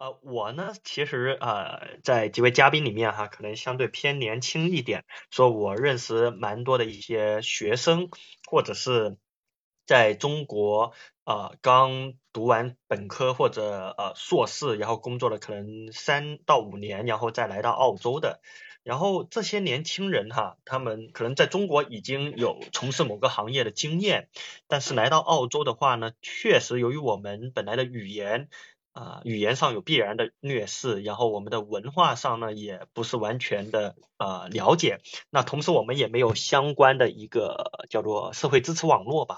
呃，我呢，其实呃，在几位嘉宾里面哈，可能相对偏年轻一点，说我认识蛮多的一些学生，或者是在中国呃刚读完本科或者呃硕士，然后工作了可能三到五年，然后再来到澳洲的。然后这些年轻人哈，他们可能在中国已经有从事某个行业的经验，但是来到澳洲的话呢，确实由于我们本来的语言。啊，语言上有必然的劣势，然后我们的文化上呢，也不是完全的呃了解。那同时我们也没有相关的一个叫做社会支持网络吧。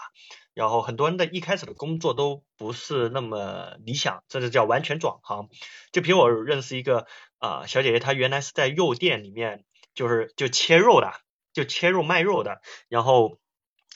然后很多人的一开始的工作都不是那么理想，这就叫完全转行。就比如我认识一个啊小姐姐，她原来是在肉店里面，就是就切肉的，就切肉卖肉的，然后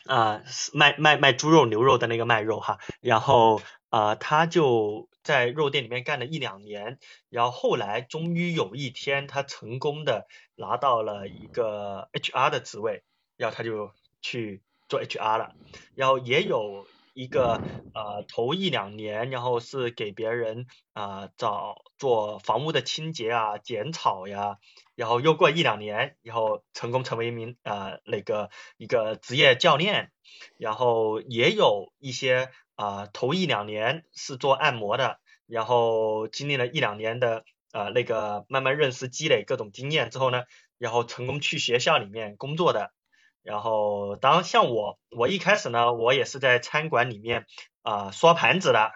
啊卖卖卖猪肉牛肉的那个卖肉哈，然后啊他就。在肉店里面干了一两年，然后后来终于有一天，他成功的拿到了一个 HR 的职位，然后他就去做 HR 了。然后也有一个呃头一两年，然后是给别人啊找做房屋的清洁啊、剪草呀，然后又过一两年，然后成功成为一名呃那个一个职业教练。然后也有一些。啊，头一两年是做按摩的，然后经历了一两年的呃那个慢慢认识积累各种经验之后呢，然后成功去学校里面工作的，然后当像我，我一开始呢，我也是在餐馆里面啊刷盘子的，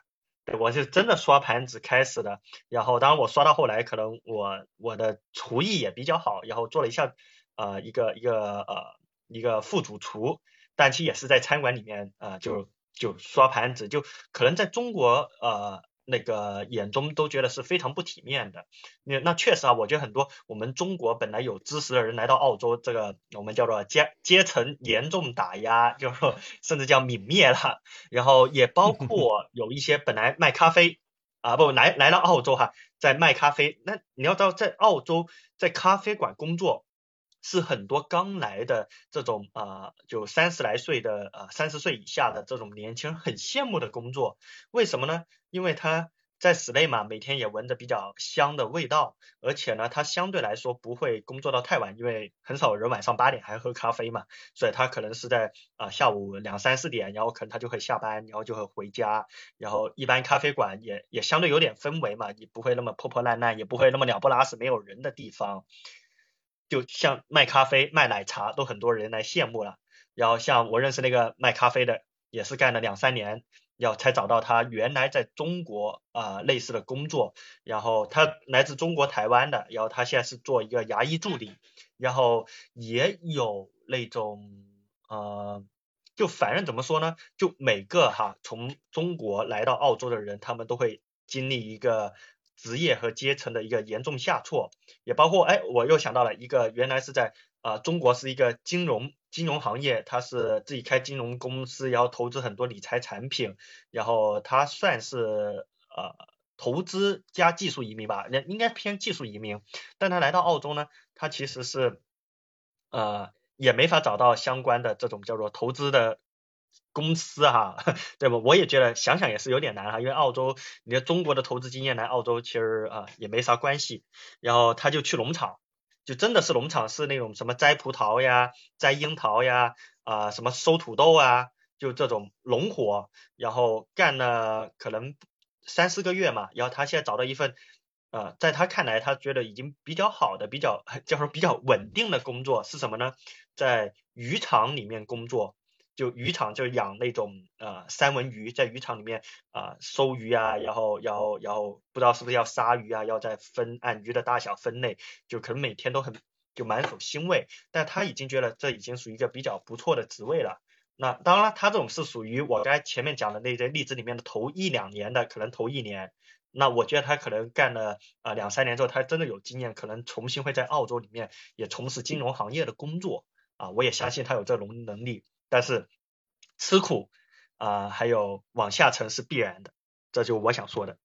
我是真的刷盘子开始的，然后当然我刷到后来，可能我我的厨艺也比较好，然后做了一下呃一个一个呃一个副主厨，但其实也是在餐馆里面啊就。就刷盘子，就可能在中国呃那个眼中都觉得是非常不体面的。那那确实啊，我觉得很多我们中国本来有知识的人来到澳洲，这个我们叫做阶阶层严重打压，就说甚至叫泯灭了。然后也包括 有一些本来卖咖啡啊，不来来到澳洲哈，在卖咖啡。那你要知道，在澳洲在咖啡馆工作。是很多刚来的这种啊，就三十来岁的啊，三十岁以下的这种年轻人很羡慕的工作，为什么呢？因为他在室内嘛，每天也闻着比较香的味道，而且呢，他相对来说不会工作到太晚，因为很少人晚上八点还喝咖啡嘛，所以他可能是在啊下午两三四点，然后可能他就会下班，然后就会回家，然后一般咖啡馆也也相对有点氛围嘛，你不会那么破破烂烂，也不会那么鸟不拉屎没有人的地方。就像卖咖啡、卖奶茶都很多人来羡慕了，然后像我认识那个卖咖啡的，也是干了两三年，然后才找到他原来在中国啊类似的工作，然后他来自中国台湾的，然后他现在是做一个牙医助理，然后也有那种呃，就反正怎么说呢，就每个哈从中国来到澳洲的人，他们都会经历一个。职业和阶层的一个严重下挫，也包括哎，我又想到了一个，原来是在啊中国是一个金融金融行业，他是自己开金融公司，然后投资很多理财产品，然后他算是呃投资加技术移民吧，那应该偏技术移民，但他来到澳洲呢，他其实是呃也没法找到相关的这种叫做投资的。公司哈，对吧？我也觉得想想也是有点难哈，因为澳洲，你的中国的投资经验来澳洲其实啊也没啥关系。然后他就去农场，就真的是农场，是那种什么摘葡萄呀、摘樱桃呀啊，什么收土豆啊，就这种农活。然后干了可能三四个月嘛，然后他现在找到一份呃，在他看来他觉得已经比较好的、比较 叫做比较稳定的工作是什么呢？在渔场里面工作。就渔场就养那种呃三文鱼，在渔场里面啊收鱼啊，然后然后然后不知道是不是要杀鱼啊，要再分按鱼的大小分类，就可能每天都很就满手腥味，但他已经觉得这已经属于一个比较不错的职位了。那当然了，他这种是属于我刚才前面讲的那些例子里面的头一两年的，可能头一年，那我觉得他可能干了啊两三年之后，他真的有经验，可能重新会在澳洲里面也从事金融行业的工作啊，我也相信他有这种能力。但是吃苦啊，还有往下沉是必然的，这就我想说的。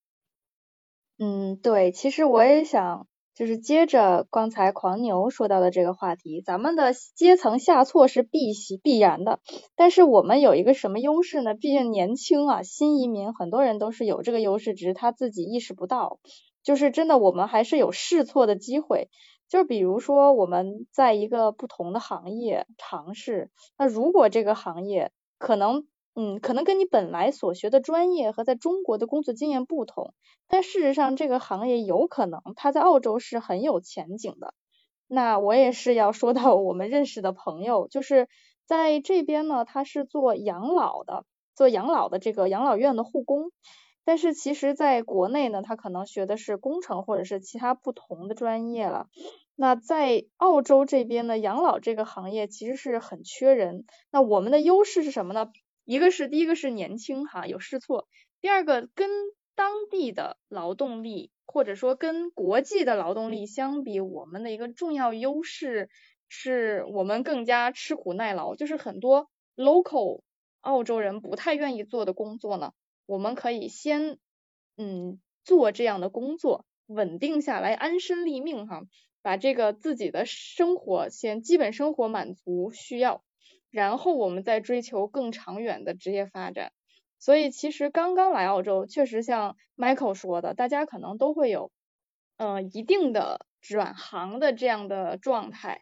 嗯，对，其实我也想就是接着刚才狂牛说到的这个话题，咱们的阶层下挫是必须必然的，但是我们有一个什么优势呢？毕竟年轻啊，新移民很多人都是有这个优势，只是他自己意识不到。就是真的我们还是有试错的机会。就比如说我们在一个不同的行业尝试，那如果这个行业可能嗯可能跟你本来所学的专业和在中国的工作经验不同，但事实上这个行业有可能它在澳洲是很有前景的。那我也是要说到我们认识的朋友，就是在这边呢，他是做养老的，做养老的这个养老院的护工。但是其实在国内呢，他可能学的是工程或者是其他不同的专业了。那在澳洲这边呢，养老这个行业其实是很缺人。那我们的优势是什么呢？一个是第一个是年轻哈，有试错；第二个跟当地的劳动力。或者说跟国际的劳动力相比，我们的一个重要优势是我们更加吃苦耐劳，就是很多 local 澳洲人不太愿意做的工作呢，我们可以先嗯做这样的工作，稳定下来，安身立命哈，把这个自己的生活先基本生活满足需要，然后我们再追求更长远的职业发展。所以其实刚刚来澳洲，确实像 Michael 说的，大家可能都会有呃一定的转行的这样的状态。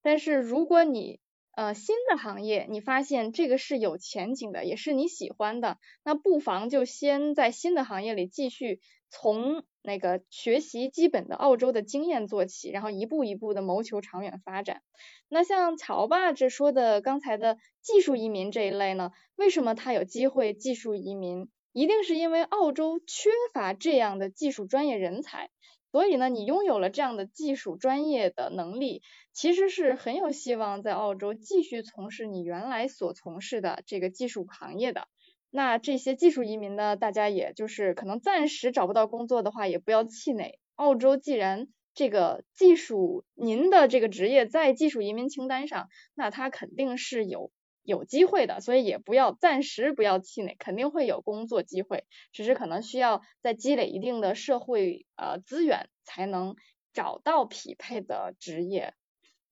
但是如果你呃新的行业，你发现这个是有前景的，也是你喜欢的，那不妨就先在新的行业里继续从那个学习基本的澳洲的经验做起，然后一步一步的谋求长远发展。那像乔爸这说的刚才的技术移民这一类呢？为什么他有机会技术移民？一定是因为澳洲缺乏这样的技术专业人才，所以呢，你拥有了这样的技术专业的能力，其实是很有希望在澳洲继续从事你原来所从事的这个技术行业的。那这些技术移民呢，大家也就是可能暂时找不到工作的话，也不要气馁。澳洲既然这个技术您的这个职业在技术移民清单上，那它肯定是有有机会的，所以也不要暂时不要气馁，肯定会有工作机会，只是可能需要再积累一定的社会呃资源，才能找到匹配的职业。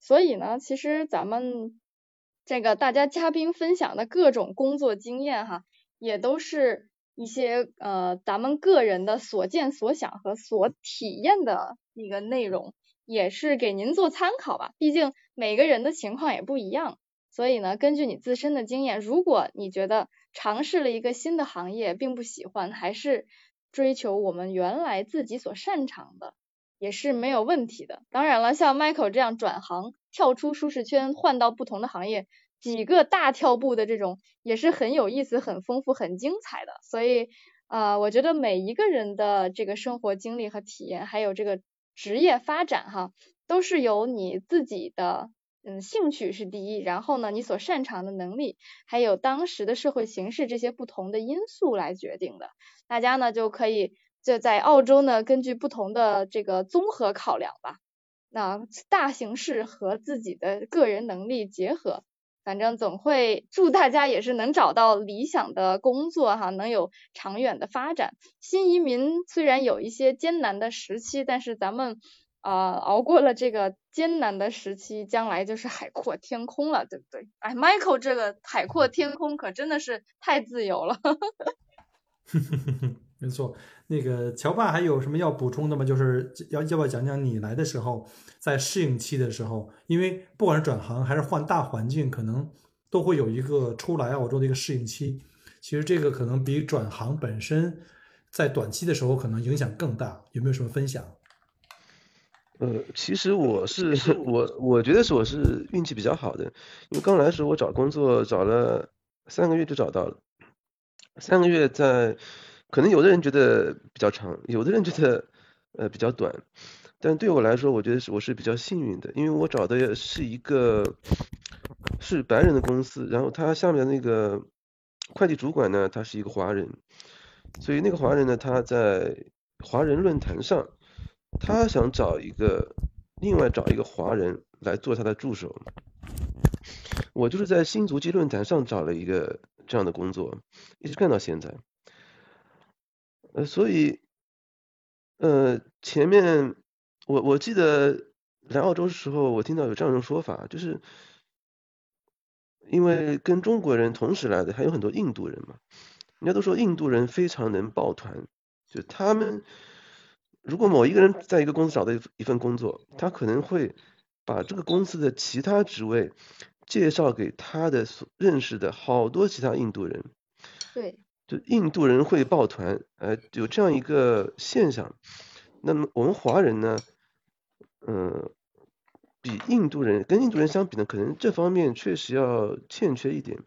所以呢，其实咱们这个大家嘉宾分享的各种工作经验哈。也都是一些呃咱们个人的所见所想和所体验的一个内容，也是给您做参考吧。毕竟每个人的情况也不一样，所以呢，根据你自身的经验，如果你觉得尝试了一个新的行业并不喜欢，还是追求我们原来自己所擅长的，也是没有问题的。当然了，像 Michael 这样转行、跳出舒适圈、换到不同的行业。几个大跳步的这种也是很有意思、很丰富、很精彩的，所以啊，我觉得每一个人的这个生活经历和体验，还有这个职业发展哈，都是由你自己的嗯兴趣是第一，然后呢，你所擅长的能力，还有当时的社会形势这些不同的因素来决定的。大家呢就可以就在澳洲呢，根据不同的这个综合考量吧，那大形势和自己的个人能力结合。反正总会祝大家也是能找到理想的工作哈，能有长远的发展。新移民虽然有一些艰难的时期，但是咱们啊熬过了这个艰难的时期，将来就是海阔天空了，对不对？哎，Michael 这个海阔天空可真的是太自由了。没错，那个乔爸还有什么要补充的吗？就是要要不要讲讲你来的时候，在适应期的时候，因为不管是转行还是换大环境，可能都会有一个出来澳洲的一个适应期。其实这个可能比转行本身在短期的时候可能影响更大。有没有什么分享？呃，其实我是我我觉得是我是运气比较好的，因为刚来的时候我找工作找了三个月就找到了，三个月在。可能有的人觉得比较长，有的人觉得呃比较短，但对我来说，我觉得是我是比较幸运的，因为我找的是一个是白人的公司，然后他下面那个会计主管呢，他是一个华人，所以那个华人呢，他在华人论坛上，他想找一个另外找一个华人来做他的助手，我就是在新足迹论坛上找了一个这样的工作，一直干到现在。呃，所以，呃，前面我我记得来澳洲的时候，我听到有这样一种说法，就是因为跟中国人同时来的还有很多印度人嘛，人家都说印度人非常能抱团，就他们如果某一个人在一个公司找到一一份工作，他可能会把这个公司的其他职位介绍给他的所认识的好多其他印度人，对，印度人会抱团，呃，有这样一个现象。那么我们华人呢，嗯、比印度人跟印度人相比呢，可能这方面确实要欠缺一点。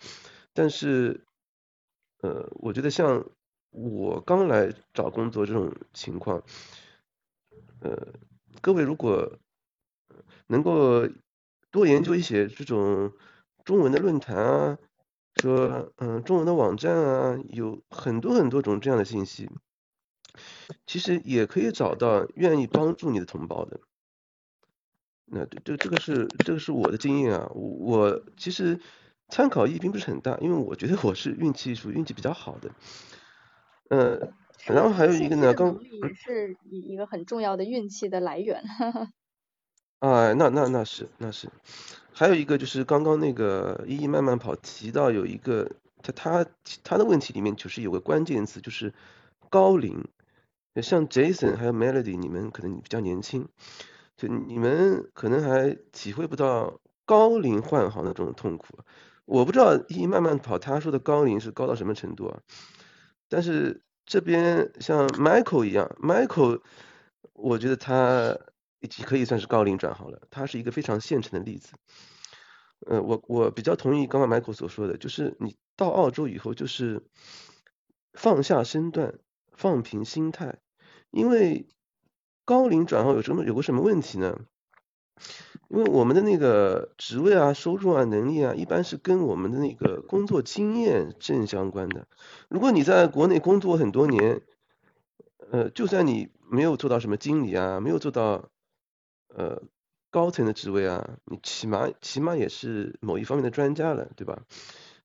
但是，呃，我觉得像我刚来找工作这种情况，呃，各位如果能够多研究一些这种中文的论坛啊，说嗯中文的网站啊，有很多很多种这样的信息，其实也可以找到愿意帮助你的同胞的。那这这这个是这个是我的经验啊，我我其实参考意义并不是很大，因为我觉得我是运气属于运气比较好的。呃，然后还有一个呢，刚也是一一个很重要的运气的来源。啊，那那那是那是，还有一个就是刚刚那个一一慢慢跑提到有一个他他他的问题里面就是有个关键词就是高龄，像 Jason 还有 Melody 你们可能比较年轻，就你们可能还体会不到高龄换行的这种痛苦。我不知道一一慢慢跑他说的高龄是高到什么程度啊？但是这边像 Michael 一样，Michael 我觉得他可以算是高龄转行了，它是一个非常现成的例子。呃，我我比较同意刚刚 Michael 所说的，就是你到澳洲以后，就是放下身段，放平心态，因为高龄转行有什么有个什么问题呢？因为我们的那个职位啊、收入啊、能力啊，一般是跟我们的那个工作经验正相关的。如果你在国内工作很多年，呃，就算你没有做到什么经理啊，没有做到呃高层的职位啊，你起码起码也是某一方面的专家了，对吧？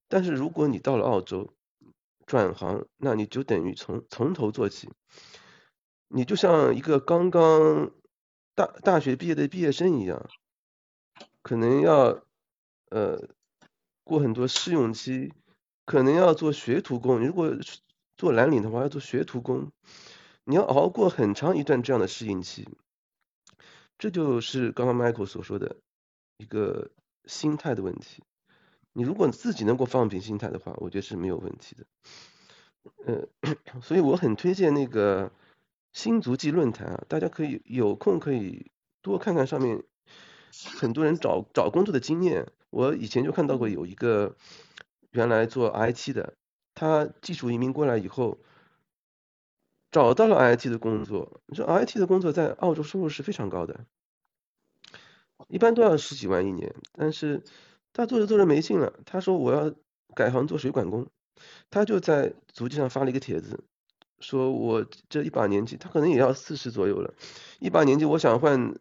但是如果你到了澳洲转行，那你就等于从从头做起，你就像一个刚刚大大学毕业的毕业生一样，可能要呃过很多试用期，可能要做学徒工。如果做蓝领的话，要做学徒工，你要熬过很长一段这样的适应期。这就是刚刚 Michael 所说的一个心态的问题。你如果自己能够放平心态的话，我觉得是没有问题的。呃，所以我很推荐那个新足迹论坛啊，大家可以有空可以多看看上面很多人找找工作的经验。我以前就看到过有一个原来做 IT 的，他技术移民过来以后，找到了 IT 的工作。你说 IT 的工作在澳洲收入是非常高的，一般都要十几万一年。但是他做着做着没劲了，他说我要改行做水管工，他就在足迹上发了一个帖子，说我这一把年纪，他可能也要四十左右了，一把年纪我想换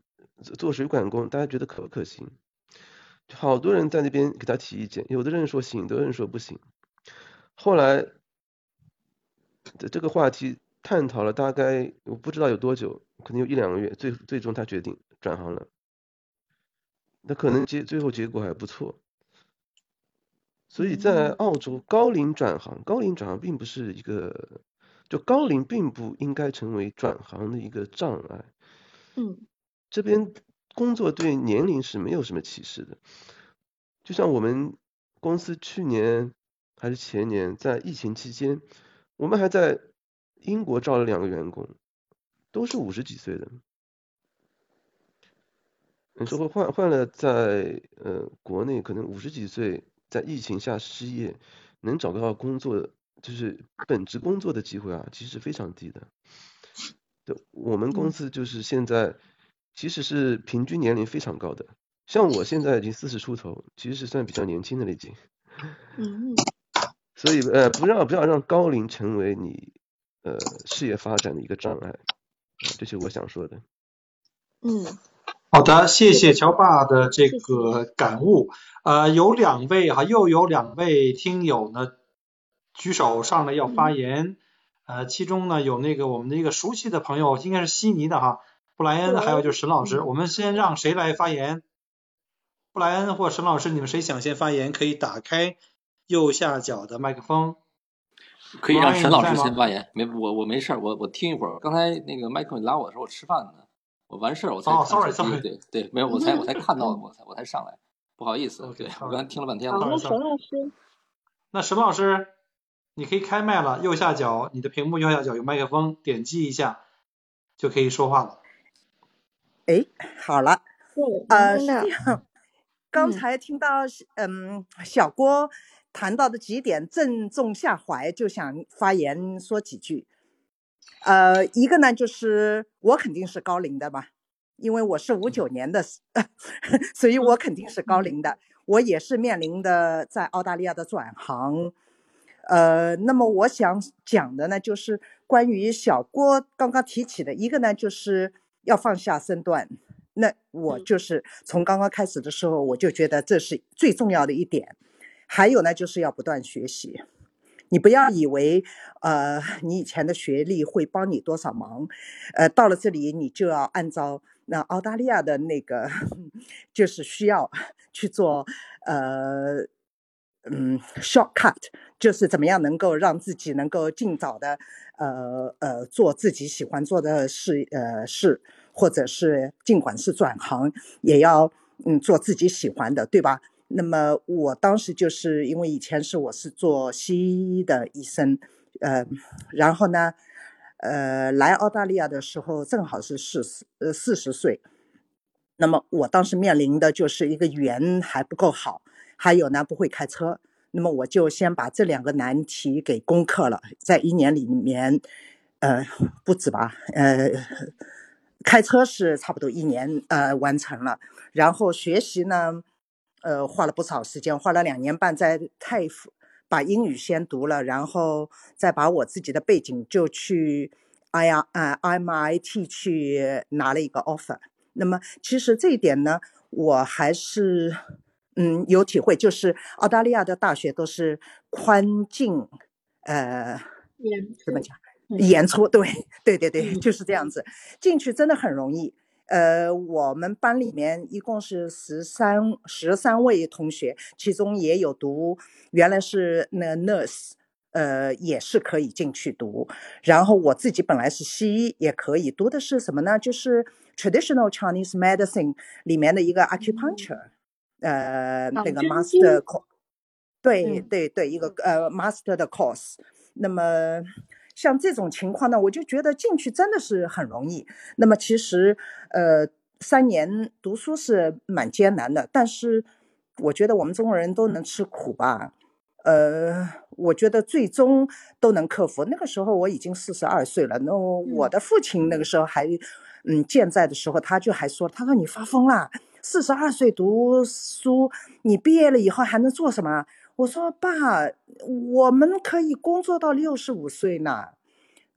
做水管工，大家觉得可不可行？好多人在那边给他提意见，有的人说行，有的人说不行。后来这这个话题探讨了大概我不知道有多久，可能有一两个月，最最终他决定转行了。那可能结最后结果还不错。所以在澳洲高龄转行，高龄转行并不是一个，就高龄并不应该成为转行的一个障碍。嗯这边工作对年龄是没有什么歧视的，就像我们公司去年还是前年在疫情期间，我们还在英国招了两个员工，都是五十几岁的。你说换换了在呃国内，可能五十几岁在疫情下失业，能找到工作就是本职工作的机会啊，其实是非常低的。对，我们公司就是现在其实是平均年龄非常高的，像我现在已经四十出头，其实是算比较年轻的了已经。嗯所以呃，不要不要让高龄成为你呃事业发展的一个障碍，啊这是我想说的。嗯，好的，谢谢乔爸的这个感悟。呃，有两位哈，又有两位听友呢举手上来要发言。呃，其中呢有那个我们的一个熟悉的朋友，应该是悉尼的哈，布莱恩，还有就是沈老师。我们先让谁来发言？布莱恩或沈老师，你们谁想先发言？可以打开右下角的麦克风。可以让沈老师先发言，没我我没事儿，我我听一会儿。刚才那个麦克你拉我的时候，我吃饭呢，我完事儿我才哦 sorry，sorry 对对，没有我才我才看到 我才我才上来，不好意思对我刚才听了半天好，了。那沈老师，那沈老师，你可以开麦了，右下角你的屏幕右下角有麦克风，点击一下就可以说话了。哎，好了，对，呃，是能听到这样，刚嗯才听到嗯小郭谈到的几点正中下怀，就想发言说几句。呃，一个呢就是我肯定是高龄的嘛，因为我是五九年的，所以我肯定是高龄的。我也是面临的在澳大利亚的转行。呃，那么我想讲的呢，就是关于小郭刚刚提起的一个呢，就是要放下身段。那我就是从刚刚开始的时候，我就觉得这是最重要的一点。还有呢，就是要不断学习。你不要以为，呃，你以前的学历会帮你多少忙，呃，到了这里你就要按照那澳大利亚的那个，就是需要去做，呃，嗯，shortcut，就是怎么样能够让自己能够尽早的，呃呃，做自己喜欢做的事，呃事，或者是尽管是转行，也要嗯做自己喜欢的，对吧？那么我当时就是因为以前是我是做西医的医生，呃，然后呢，呃，来澳大利亚的时候正好是四十呃四十岁，那么我当时面临的就是一个语言还不够好，还有呢不会开车，那么我就先把这两个难题给攻克了，在一年里面，呃，不止吧，呃。开车是差不多一年呃完成了，然后学习呢，呃花了不少时间，花了两年半在泰府把英语先读了，然后再把我自己的背景就去 I R 啊 MIT 去拿了一个 offer。那么其实这一点呢，我还是嗯有体会，就是澳大利亚的大学都是宽进呃怎么讲？演出，对对对对，就是这样子。进去真的很容易。呃，我们班里面一共是十三十三位同学，其中也有读原来是那 nurse，呃，也是可以进去读。然后我自己本来是西医，也可以读的是什么呢？就是 traditional Chinese medicine 里面的一个 acupuncture，呃，那个 master co，对嗯对对，一个呃 master 的 course。那么像这种情况呢，我就觉得进去真的是很容易。那么其实，呃，三年读书是蛮艰难的，但是我觉得我们中国人都能吃苦吧。呃，我觉得最终都能克服。那个时候我已经四十二岁了，那我的父亲那个时候还，嗯，健在的时候，他就还说，他说你发疯啦，四十二岁读书，你毕业了以后还能做什么？我说爸，我们可以工作到六十五岁呢。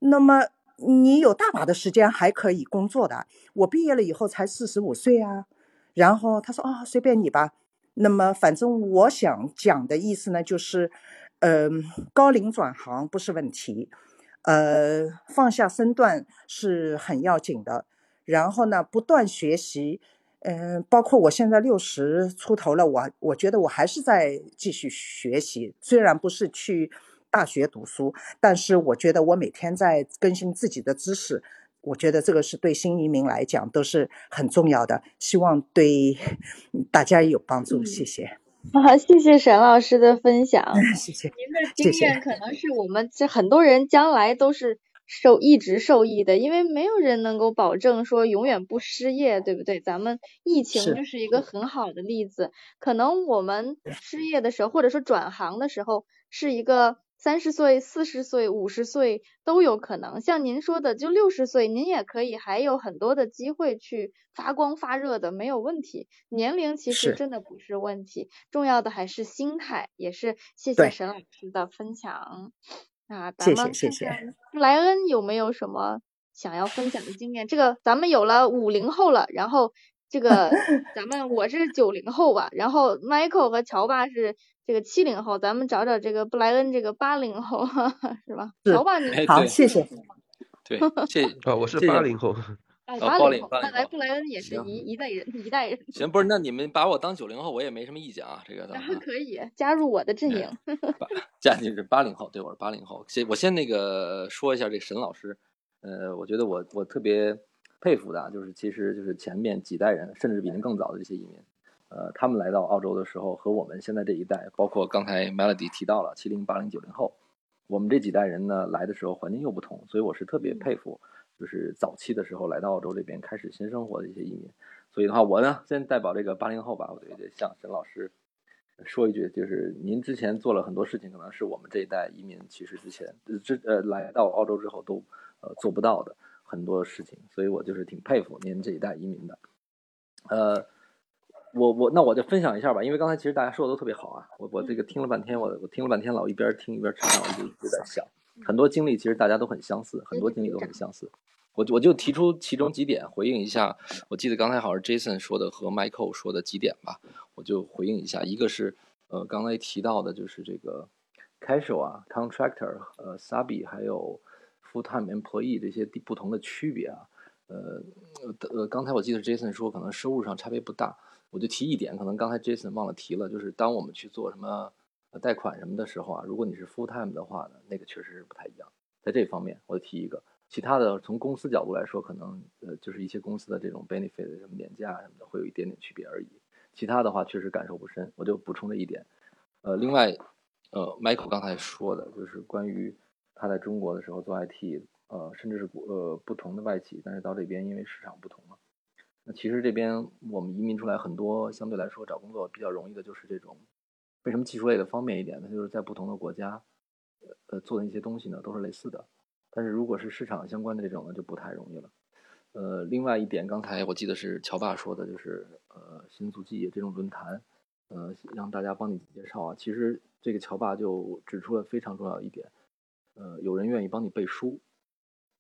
那么你有大把的时间还可以工作的。我毕业了以后才四十五岁啊。然后他说哦，随便你吧。那么反正我想讲的意思呢，就是，嗯、高龄转行不是问题，呃，放下身段是很要紧的。然后呢，不断学习。嗯，包括我现在六十出头了，我我觉得我还是在继续学习，虽然不是去大学读书，但是我觉得我每天在更新自己的知识，我觉得这个是对新移民来讲都是很重要的，希望对大家有帮助，谢谢，啊，谢谢沈老师的分享。谢谢，您的经验可能是我们这很多人将来都是受一直受益的，因为没有人能够保证说永远不失业，对不对？咱们疫情就是一个很好的例子。可能我们失业的时候，或者说转行的时候，是一个三十岁、四十岁、五十岁都有可能。像您说的，就六十岁，您也可以还有很多的机会去发光发热的，没有问题。年龄其实真的不是问题，重要的还是心态。也是谢谢沈老师的分享。啊，咱谢们谢谢布莱恩有没有什么想要分享的经验？这个咱们有了五零后了，然后这个 咱们我是九零后吧，然后 Michael 和乔爸是这个七零后，咱们找找这个布莱恩这个八零后 是吧？是乔爸你哎，好，谢谢，对，谢啊，我是八零后，哦，哦八零后，八零八零后看来布莱恩也是一一代人，一代人。行，不是，那你们把我当九零后，我也没什么意见啊。这个可以加入我的阵营。加进是八零后，对，我是八零后。先我先那个说一下这沈老师，呃，我觉得我我特别佩服的啊，就是其实就是前面几代人，甚至比您更早的这些移民，呃，他们来到澳洲的时候，和我们现在这一代，包括刚才 Melody 提到了七零、八零、九零后，我们这几代人呢来的时候环境又不同，所以我是特别佩服，就是早期的时候来到澳洲这边开始新生活的一些移民。所以的话，我呢先代表这个八零后吧，我觉得向沈老师说一句，就是您之前做了很多事情，可能是我们这一代移民其实之前呃之呃来到澳洲之后都呃做不到的很多事情，所以我就是挺佩服您这一代移民的。呃，我我那我就分享一下吧，因为刚才其实大家说的都特别好啊，我我这个听了半天，我我听了半天，老一边听一边吃饭，我就一直在想，很多经历其实大家都很相似，很多经历都很相似。我我就提出其中几点回应一下，我记得刚才好像是 Jason 说的和 Michael 说的几点吧，我就回应一下。一个是呃刚才提到的就是这个 casual 啊，contractor，呃 subi 还有 full time employee 这些不同的区别啊，呃呃刚才我记得 Jason 说可能收入上差别不大，我就提一点，可能刚才 Jason 忘了提了，就是当我们去做什么贷款什么的时候啊，如果你是 full time 的话呢，那个确实是不太一样，在这方面我提一个。其他的从公司角度来说，可能呃就是一些公司的这种 benefit 什么年假什么的会有一点点区别而已。其他的话确实感受不深，我就补充这一点。呃，另外，呃，Michael 刚才说的就是关于他在中国的时候做 IT，呃，甚至是呃不同的外企，但是到这边因为市场不同嘛，那其实这边我们移民出来很多相对来说找工作比较容易的就是这种，为什么技术类的方便一点呢？就是在不同的国家，呃做的一些东西呢都是类似的。但是如果是市场相关的这种呢，就不太容易了。呃，另外一点，刚才我记得是乔爸说的，就是呃新足迹这种论坛，呃让大家帮你介绍啊。其实这个乔爸就指出了非常重要一点，呃，有人愿意帮你背书，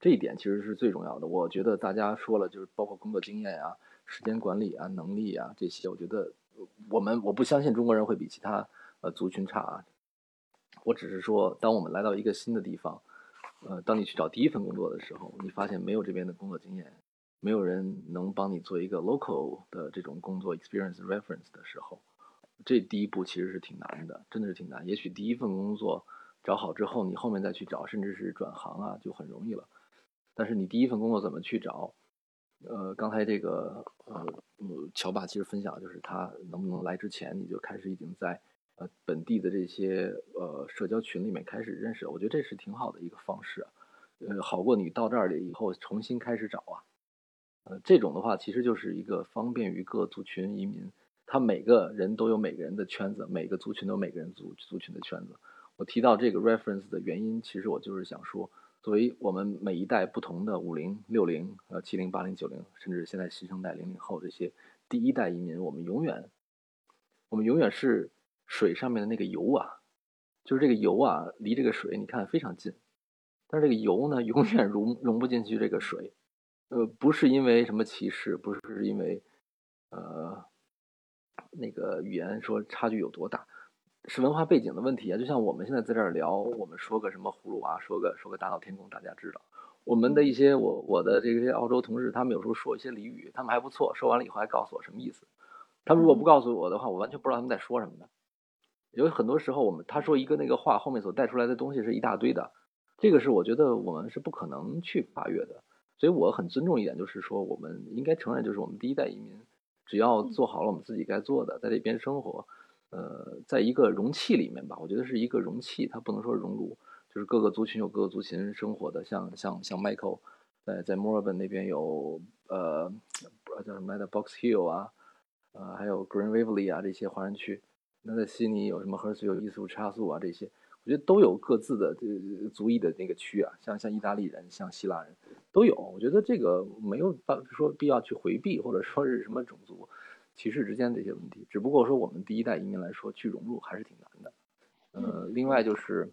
这一点其实是最重要的。我觉得大家说了，就是包括工作经验啊、时间管理啊、能力啊这些，我觉得我们我不相信中国人会比其他呃族群差啊。我只是说，当我们来到一个新的地方。呃，当你去找第一份工作的时候，你发现没有这边的工作经验，没有人能帮你做一个 local 的这种工作 experience reference 的时候，这第一步其实是挺难的，真的是挺难。也许第一份工作找好之后，你后面再去找，甚至是转行啊，就很容易了。但是你第一份工作怎么去找？呃，刚才这个呃，乔爸其实分享就是他能不能来之前你就开始已经在。呃，本地的这些呃社交群里面开始认识，我觉得这是挺好的一个方式，呃，好过你到这儿了以后重新开始找啊，呃，这种的话其实就是一个方便于各族群移民，他每个人都有每个人的圈子，每个族群都有每个人族族群的圈子。我提到这个 reference 的原因，其实我就是想说，作为我们每一代不同的五零、六零、呃七零、八零、九零，甚至现在新生代零零后这些第一代移民，我们永远，我们永远是。水上面的那个油啊，就是这个油啊，离这个水你看非常近，但是这个油呢，永远融融不进去这个水。呃，不是因为什么歧视，不是因为呃那个语言说差距有多大，是文化背景的问题啊。就像我们现在在这儿聊，我们说个什么葫芦娃，说个说个大闹天宫，大家知道。我们的一些我我的这些澳洲同事，他们有时候说一些俚语，他们还不错，说完了以后还告诉我什么意思。他们如果不告诉我的话，我完全不知道他们在说什么的。有很多时候，我们他说一个那个话后面所带出来的东西是一大堆的，这个是我觉得我们是不可能去跨越的。所以我很尊重一点，就是说我们应该承认，就是我们第一代移民，只要做好了我们自己该做的，在这边生活，呃，在一个容器里面吧，我觉得是一个容器，它不能说熔炉，就是各个族群有各个族群生活的，像像像 Michael 在在墨尔本那边有呃叫什么来着 Box Hill 啊，呃还有 Green Waverley 啊这些华人区。那在悉尼有什么赫斯有艺术差速啊这些，我觉得都有各自的这个族裔的那个区啊，像像意大利人，像希腊人都有。我觉得这个没有说必要去回避，或者说是什么种族歧视之间这些问题。只不过说我们第一代移民来说去融入还是挺难的。呃，另外就是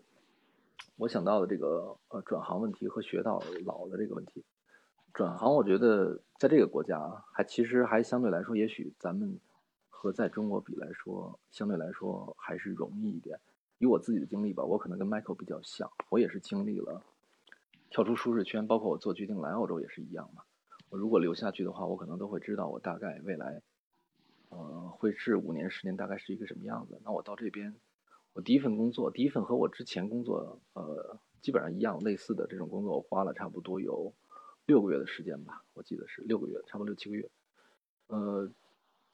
我想到的这个呃转行问题和学到老的这个问题。转行我觉得在这个国家啊还其实还相对来说，也许咱们。和在中国比来说，相对来说还是容易一点。以我自己的经历吧，我可能跟 Michael 比较像，我也是经历了跳出舒适圈，包括我做决定来澳洲也是一样嘛。我如果留下去的话，我可能都会知道我大概未来，呃，会是五年、十年大概是一个什么样子。那我到这边，我第一份工作，第一份和我之前工作，呃，基本上一样类似的这种工作，我花了差不多有六个月的时间吧，我记得是六个月，差不多六七个月。呃，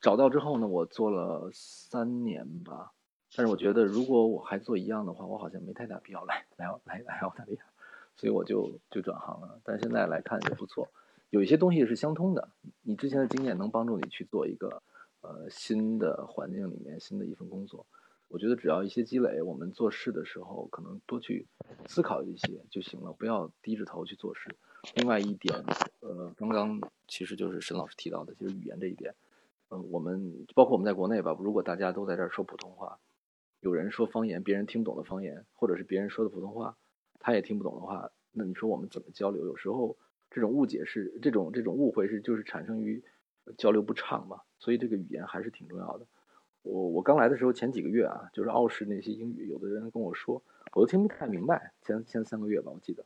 找到之后呢，我做了三年吧。但是我觉得，如果我还做一样的话，我好像没太大必要来来来来澳大利亚，所以我就就转行了。但现在来看也不错，有一些东西是相通的。你之前的经验能帮助你去做一个呃新的环境里面新的一份工作。我觉得只要一些积累，我们做事的时候可能多去思考一些就行了，不要低着头去做事。另外一点，呃，刚刚其实就是沈老师提到的，就是语言这一点。呃，我们包括我们在国内吧，如果大家都在这儿说普通话。有人说方言，别人听不懂的方言，或者是别人说的普通话，他也听不懂的话，那你说我们怎么交流？有时候这种误解是这种这种误会是就是产生于交流不畅嘛。所以这个语言还是挺重要的。我我刚来的时候前几个月啊，就是澳式那些英语，有的人跟我说，我都听不太明白。前前三个月吧，我记得。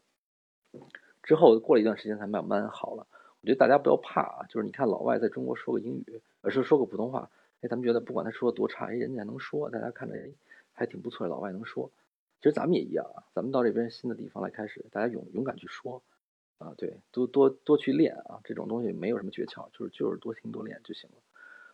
之后过了一段时间才慢慢好了。我觉得大家不要怕啊，就是你看老外在中国说个英语，而是说个普通话，哎，咱们觉得不管他说的多差，哎，人家还能说，大家看着哎。还挺不错，老外能说，其实咱们也一样啊。咱们到这边新的地方来开始，大家勇勇敢去说啊，对，多多多去练啊。这种东西没有什么诀窍，就是就是多听多练就行了。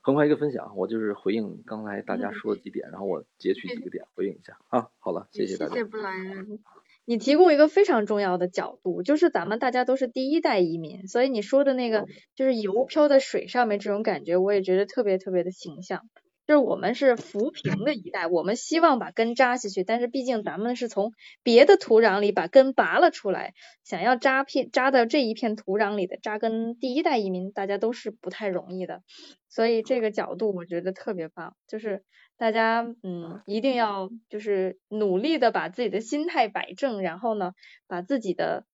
很快一个分享，我就是回应刚才大家说的几点，然后我截取几个点回应一下啊。好了，谢谢大家。谢谢布莱恩，你提供一个非常重要的角度，就是咱们大家都是第一代移民，所以你说的那个就是油漂在水上面这种感觉，我也觉得特别特别的形象。就是我们是浮萍的一代，我们希望把根扎下去，但是毕竟咱们是从别的土壤里把根拔了出来，想要扎片扎到这一片土壤里的扎根，第一代移民大家都是不太容易的，所以这个角度我觉得特别棒，就是大家嗯一定要就是努力的把自己的心态摆正，然后呢把自己的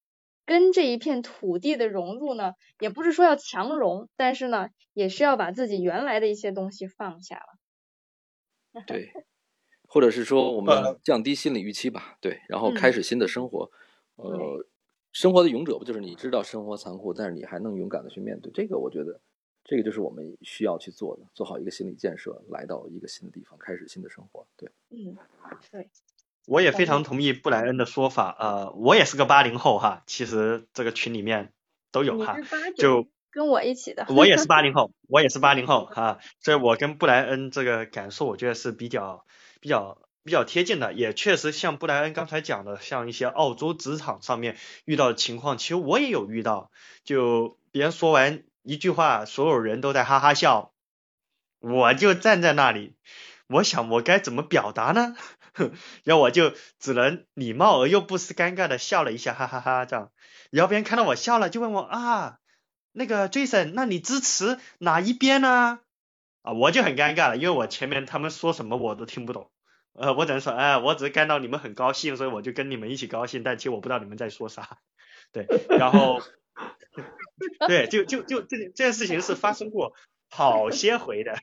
跟这一片土地的融入呢，也不是说要强融，但是呢也是要把自己原来的一些东西放下了。对，或者是说我们降低心理预期吧，对，然后开始新的生活。呃，生活的勇者不就是你知道生活残酷，但是你还能勇敢的去面对？这个我觉得，这个就是我们需要去做的，做好一个心理建设，来到一个新的地方，开始新的生活。对，嗯，对，我也非常同意布莱恩的说法。呃，我也是个八零后哈，其实这个群里面都有哈，就。跟我一起的，我也是八零 后，我也是八零后哈，所以我跟布莱恩这个感受，我觉得是比较比较比较贴近的，也确实像布莱恩刚才讲的，像一些澳洲职场上面遇到的情况，其实我也有遇到，就别人说完一句话，所有人都在哈哈笑，我就站在那里，我想我该怎么表达呢？然后我就只能礼貌而又不失尴尬的笑了一下，哈哈哈这样，然后别人看到我笑了，就问我啊。那个 Jason，那你支持哪一边呢？啊，我就很尴尬了，因为我前面他们说什么我都听不懂，呃，我只能说，哎，我只是看到你们很高兴，所以我就跟你们一起高兴，但其实我不知道你们在说啥，对，然后，对，就就就这这件事情是发生过好些回的，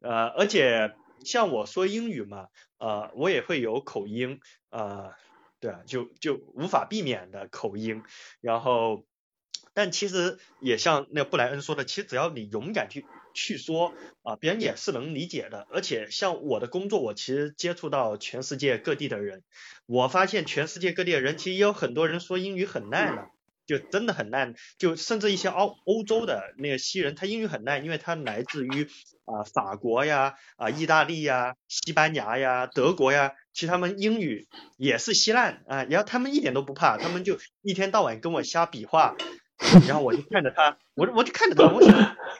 呃，而且像我说英语嘛，呃，我也会有口音，呃，对啊，就就无法避免的口音，然后。但其实也像那布莱恩说的，其实只要你勇敢去去说啊，别人也是能理解的。而且像我的工作，我其实接触到全世界各地的人，我发现全世界各地的人其实也有很多人说英语很烂的，就真的很烂。就甚至一些欧欧洲的那个西人，他英语很烂，因为他来自于啊法国呀、啊意大利呀、西班牙呀、德国呀，其实他们英语也是稀烂啊，然后他们一点都不怕，他们就一天到晚跟我瞎比划。然后我就看着他，我我就看着他，我想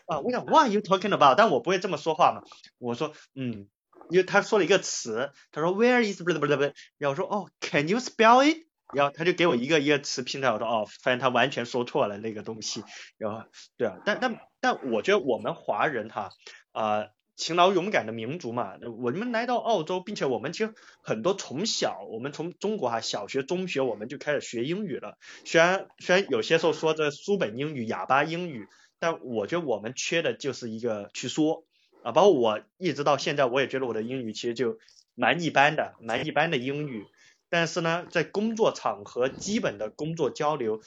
啊，我想 What are you talking about？但我不会这么说话嘛。我说嗯，因为他说了一个词，他说 Where is 不不不不，然后我说哦，Can you spell it？然后他就给我一个一个词拼出来，我说哦，发现他完全说错了那个东西。然后对啊，但但但我觉得我们华人哈啊。勤劳勇敢的民族嘛，我们来到澳洲，并且我们其实很多从小，我们从中国哈小学、中学我们就开始学英语了。虽然虽然有些时候说这书本英语、哑巴英语，但我觉得我们缺的就是一个去说啊。包括我一直到现在，我也觉得我的英语其实就蛮一般的，蛮一般的英语。但是呢，在工作场合基本的工作交流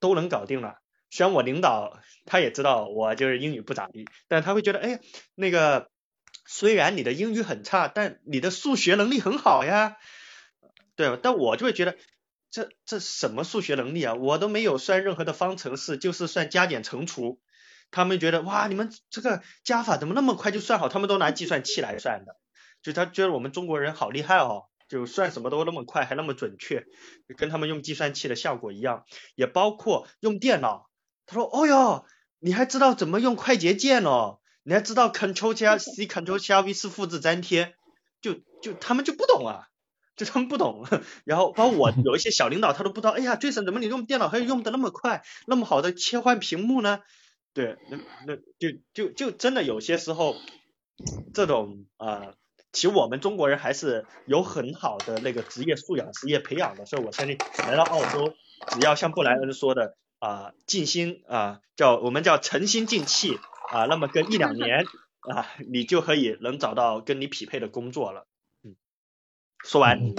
都能搞定了。虽然我领导他也知道我就是英语不咋地，但他会觉得，哎，那个虽然你的英语很差，但你的数学能力很好呀，对吧？但我就会觉得，这这什么数学能力啊？我都没有算任何的方程式，就是算加减乘除。他们觉得，哇，你们这个加法怎么那么快就算好？他们都拿计算器来算的，就他觉得我们中国人好厉害哦。就算什么都那么快，还那么准确，跟他们用计算器的效果一样。也包括用电脑，他说：“哦哟，你还知道怎么用快捷键哦？你还知道 Ctrl 加 C Ctrl 加 V 是复制粘贴？就就他们就不懂啊，就他们不懂。然后包括我有一些小领导，他都不知道。哎呀，Jason 怎么你用电脑还用的那么快，那么好的切换屏幕呢？对，那那就就就真的有些时候这种啊。”其实我们中国人还是有很好的那个职业素养、职业培养的，所以我相信来到澳洲，只要像布莱恩说的啊，尽心啊，叫我们叫诚心静气啊，那么跟一两年啊，你就可以能找到跟你匹配的工作了。嗯，说完。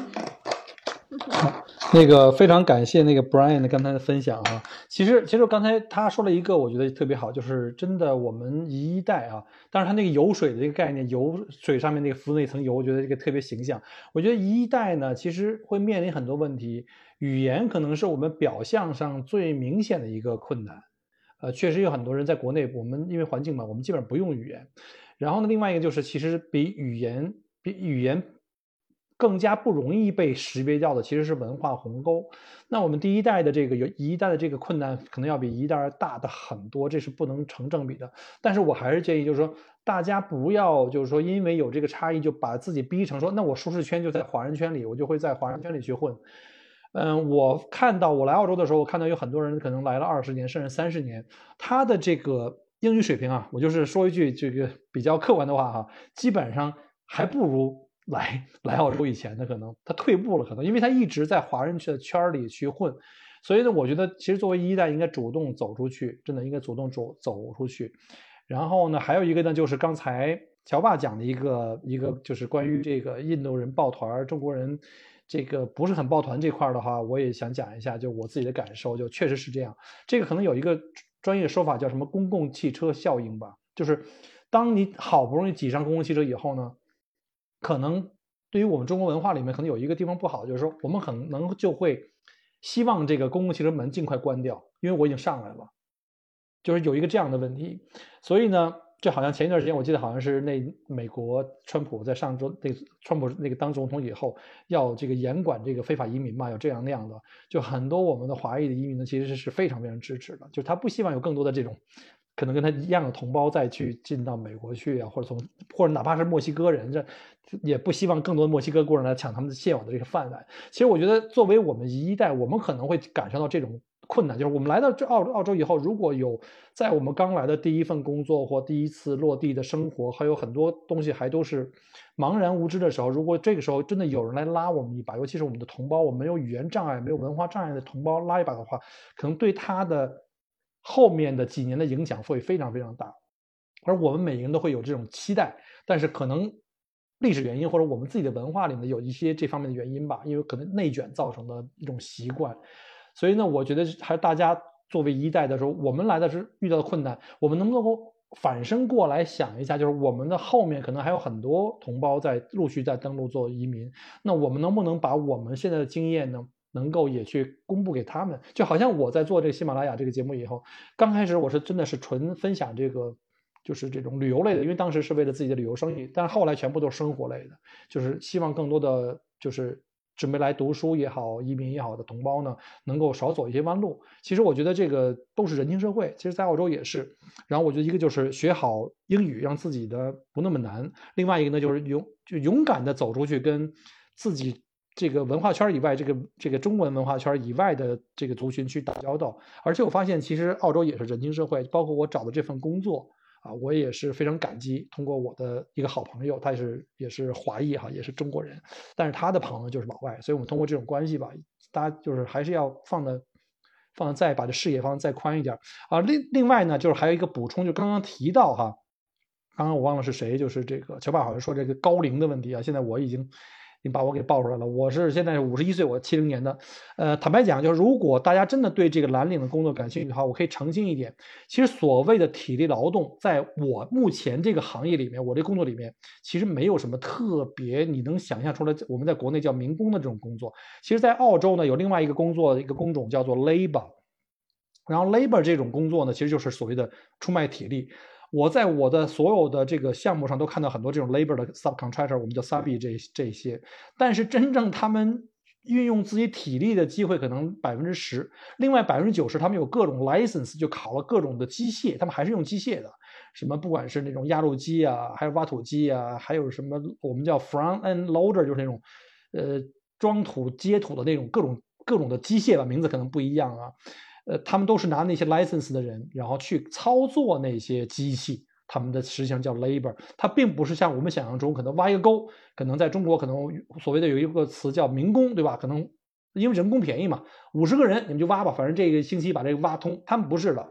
那个非常感谢那个 Brian 的刚才的分享啊，其实其实刚才他说了一个我觉得特别好，就是真的我们一代啊，但是他那个油水的这个概念，油水上面那个浮那层油，我觉得这个特别形象。我觉得一代呢，其实会面临很多问题，语言可能是我们表象上最明显的一个困难。呃，确实有很多人在国内，我们因为环境嘛，我们基本上不用语言。然后呢，另外一个就是其实比语言比语言。更加不容易被识别掉的其实是文化鸿沟。那我们第一代的这个有一代的这个困难，可能要比一代大的很多，这是不能成正比的。但是我还是建议，就是说大家不要就是说因为有这个差异就把自己逼成说，那我舒适圈就在华人圈里，我就会在华人圈里去混。嗯，我看到我来澳洲的时候，我看到有很多人可能来了二十年甚至三十年，他的这个英语水平啊，我就是说一句这个比较客观的话哈，基本上还不如。来 来澳洲以前他可能他退步了，可能因为他一直在华人的圈里去混，所以呢，我觉得其实作为一代应该主动走出去，真的应该主动走走出去。然后呢，还有一个呢，就是刚才乔爸讲的一个一个，就是关于这个印度人抱团，中国人这个不是很抱团这块的话，我也想讲一下，就我自己的感受，就确实是这样。这个可能有一个专业说法叫什么公共汽车效应吧，就是当你好不容易挤上公共汽车以后呢。可能对于我们中国文化里面，可能有一个地方不好，就是说我们可能就会希望这个公共汽车门尽快关掉，因为我已经上来了，就是有一个这样的问题。所以呢，就好像前一段时间，我记得好像是那美国川普在上周那川普那个当总统以后，要这个严管这个非法移民嘛，有这样那样的，就很多我们的华裔的移民呢，其实是非常非常支持的，就是他不希望有更多的这种。可能跟他一样的同胞再去进到美国去啊，或者从或者哪怕是墨西哥人，这也不希望更多的墨西哥过人来抢他们的现有的这个饭碗。其实我觉得，作为我们一代，我们可能会感受到这种困难，就是我们来到这澳澳洲以后，如果有在我们刚来的第一份工作或第一次落地的生活，还有很多东西还都是茫然无知的时候，如果这个时候真的有人来拉我们一把，尤其是我们的同胞，我们没有语言障碍、没有文化障碍的同胞拉一把的话，可能对他的。后面的几年的影响会非常非常大，而我们每个人都会有这种期待，但是可能历史原因或者我们自己的文化里面有一些这方面的原因吧，因为可能内卷造成的一种习惯，所以呢，我觉得还是大家作为一代的时候，我们来的是遇到的困难，我们能不能够反身过来想一下，就是我们的后面可能还有很多同胞在陆续在登陆做移民，那我们能不能把我们现在的经验呢？能够也去公布给他们，就好像我在做这个喜马拉雅这个节目以后，刚开始我是真的是纯分享这个，就是这种旅游类的，因为当时是为了自己的旅游生意，但是后来全部都是生活类的，就是希望更多的就是准备来读书也好，移民也好的同胞呢，能够少走一些弯路。其实我觉得这个都是人情社会，其实在澳洲也是。然后我觉得一个就是学好英语，让自己的不那么难；另外一个呢就是勇就勇敢的走出去，跟自己。这个文化圈以外，这个这个中文文化圈以外的这个族群去打交道，而且我发现其实澳洲也是人情社会，包括我找的这份工作啊，我也是非常感激。通过我的一个好朋友，他也是也是华裔哈，也是中国人，但是他的朋友就是老外，所以我们通过这种关系吧，大家就是还是要放的放再把这视野放再宽一点啊。另另外呢，就是还有一个补充，就刚刚提到哈，刚刚我忘了是谁，就是这个乔爸好像说这个高龄的问题啊，现在我已经。你把我给爆出来了。我是现在是五十一岁，我七零年的。呃，坦白讲，就是如果大家真的对这个蓝领的工作感兴趣的话，我可以澄清一点，其实所谓的体力劳动，在我目前这个行业里面，我这工作里面，其实没有什么特别你能想象出来，我们在国内叫民工的这种工作。其实，在澳洲呢，有另外一个工作一个工种叫做 labor，然后 labor 这种工作呢，其实就是所谓的出卖体力。我在我的所有的这个项目上都看到很多这种 labor 的 subcontractor，我们叫 sub 这这些，但是真正他们运用自己体力的机会可能百分之十，另外百分之九十他们有各种 license 就考了各种的机械，他们还是用机械的，什么不管是那种压路机啊，还有挖土机啊，还有什么我们叫 front end loader，就是那种呃装土接土的那种各种各种的机械吧，名字可能不一样啊。呃，他们都是拿那些 license 的人，然后去操作那些机器，他们的实际上叫 labor，它并不是像我们想象中可能挖一个沟，可能在中国可能所谓的有一个词叫民工，对吧？可能因为人工便宜嘛，五十个人你们就挖吧，反正这个星期把这个挖通。他们不是的，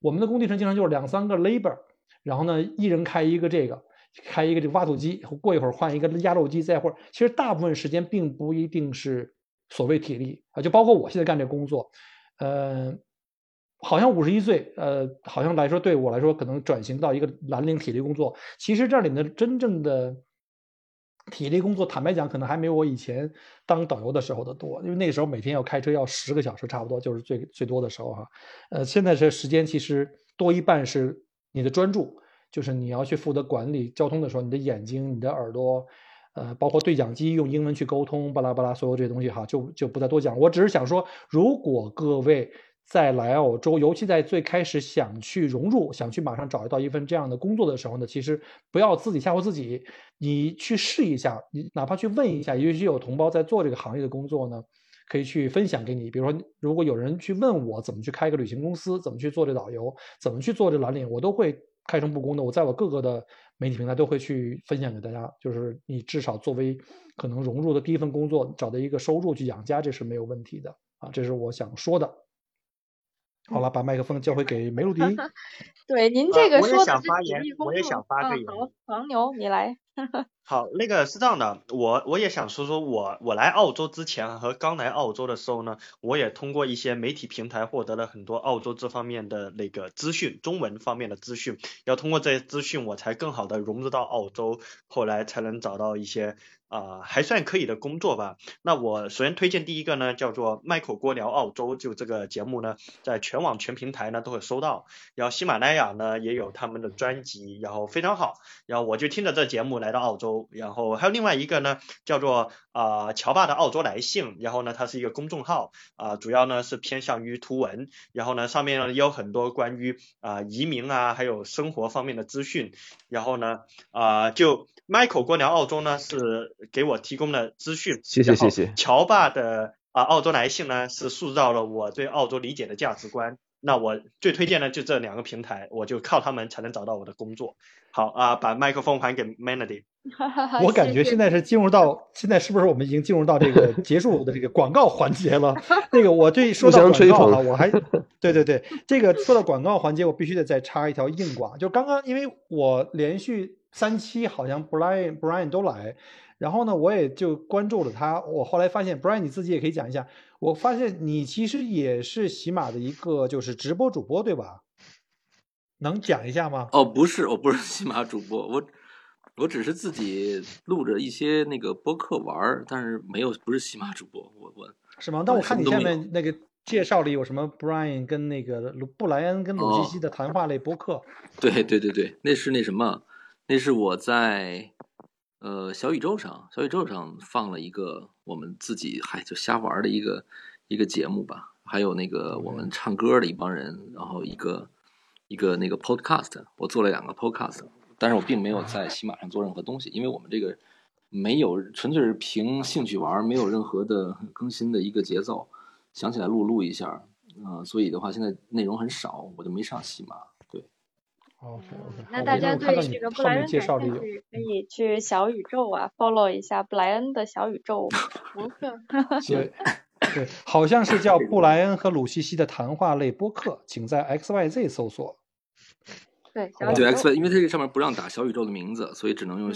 我们的工地上经常就是两三个 labor，然后呢，一人开一个这个，开一个这个挖土机，过一会儿换一个压路机，再会儿，其实大部分时间并不一定是所谓体力啊，就包括我现在干这工作。呃，好像五十一岁，呃，好像来说对我来说，可能转型到一个蓝领体力工作。其实这里面真正的体力工作，坦白讲，可能还没有我以前当导游的时候的多，因为那个时候每天要开车要十个小时，差不多就是最最多的时候哈。呃，现在这时间其实多一半是你的专注，就是你要去负责管理交通的时候，你的眼睛、你的耳朵。呃，包括对讲机用英文去沟通，巴拉巴拉，所有这些东西哈，就就不再多讲。我只是想说，如果各位在来澳洲，尤其在最开始想去融入、想去马上找到一份这样的工作的时候呢，其实不要自己吓唬自己，你去试一下，你哪怕去问一下，也许有同胞在做这个行业的工作呢，可以去分享给你。比如说，如果有人去问我怎么去开个旅行公司，怎么去做这导游，怎么去做这蓝领，我都会开诚布公的。我在我各个的。媒体平台都会去分享给大家，就是你至少作为可能融入的第一份工作，找到一个收入去养家，这是没有问题的啊，这是我想说的。好了，把麦克风交回给梅露迪。对，您这个说的言，我也想发个言。好，黄牛，你来。好，那个是这样的，我我也想说说我我来澳洲之前和刚来澳洲的时候呢，我也通过一些媒体平台获得了很多澳洲这方面的那个资讯，中文方面的资讯，要通过这些资讯，我才更好的融入到澳洲，后来才能找到一些。啊，还算可以的工作吧。那我首先推荐第一个呢，叫做麦口锅聊澳洲，就这个节目呢，在全网全平台呢都会收到。然后喜马拉雅呢也有他们的专辑，然后非常好。然后我就听着这节目来到澳洲。然后还有另外一个呢，叫做啊乔爸的澳洲来信。然后呢，它是一个公众号啊，主要呢是偏向于图文。然后呢，上面呢也有很多关于啊移民啊，还有生活方面的资讯。然后呢啊就。Michael 过聊澳洲呢，是给我提供了资讯。谢谢谢谢。乔爸的啊澳洲来信呢，是塑造了我对澳洲理解的价值观。那我最推荐的就这两个平台，我就靠他们才能找到我的工作。好啊，把麦克风还给 Melody。我感觉现在是进入到现在是不是我们已经进入到这个结束的这个广告环节了？那个我对说到广告了，我还对对对，这个说到广告环节，我必须得再插一条硬广。就刚刚因为我连续。三期好像 Brian Brian 都来，然后呢，我也就关注了他。我后来发现，Brian 你自己也可以讲一下。我发现你其实也是喜马的一个就是直播主播，对吧？能讲一下吗？哦，不是，我不是喜马主播，我我只是自己录着一些那个播客玩儿，但是没有不是喜马主播。我我是吗？但我看你下面那个介绍里有什么 Brian 跟那个布莱恩跟鲁西西的谈话类播客。对对对对，那是那什么。那是我在呃小宇宙上，小宇宙上放了一个我们自己嗨就瞎玩的一个一个节目吧，还有那个我们唱歌的一帮人，然后一个一个那个 podcast，我做了两个 podcast，但是我并没有在喜马上做任何东西，因为我们这个没有纯粹是凭兴趣玩，没有任何的更新的一个节奏，想起来录录一下，啊，所以的话现在内容很少，我就没上喜马。OK OK，那大家对这个布莱恩感兴趣，可以去小宇宙啊，follow 一下布莱恩的小宇宙 博客。对对，好像是叫布莱恩和鲁西西的谈话类播客，请在 XYZ 搜索。对，对 XY，因为它这个上面不让打小宇宙的名字，所以只能用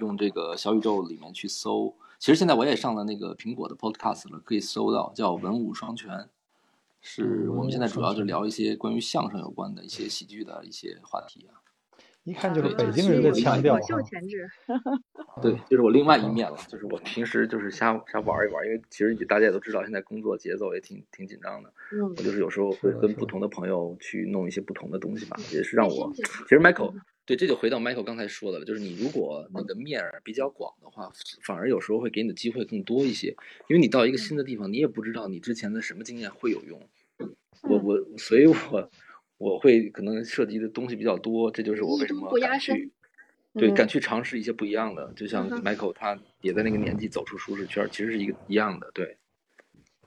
用这个小宇宙里面去搜。其实现在我也上了那个苹果的 Podcast 了，可以搜到叫“文武双全”，是我们现在主要就聊一些关于相声有关的一些喜剧的一些话题啊。一看就是北京人的腔调我秀哈。全制。对，就是我另外一面了，就是我平时就是瞎瞎玩一玩，因为其实大家也都知道，现在工作节奏也挺挺紧张的。嗯我就是有时候会跟不同的朋友去弄一些不同的东西吧，也是让我其实 Michael 对这就回到 Michael 刚才说的了，就是你如果你的面儿比较广的话，反而有时候会给你的机会更多一些，因为你到一个新的地方，你也不知道你之前的什么经验会有用。我我所以我我会可能涉及的东西比较多，这就是我为什么不压身敢去对嗯敢去尝试一些不一样的，就像 Michael 他也在那个年纪走出舒适圈，其实是一个一样的，对。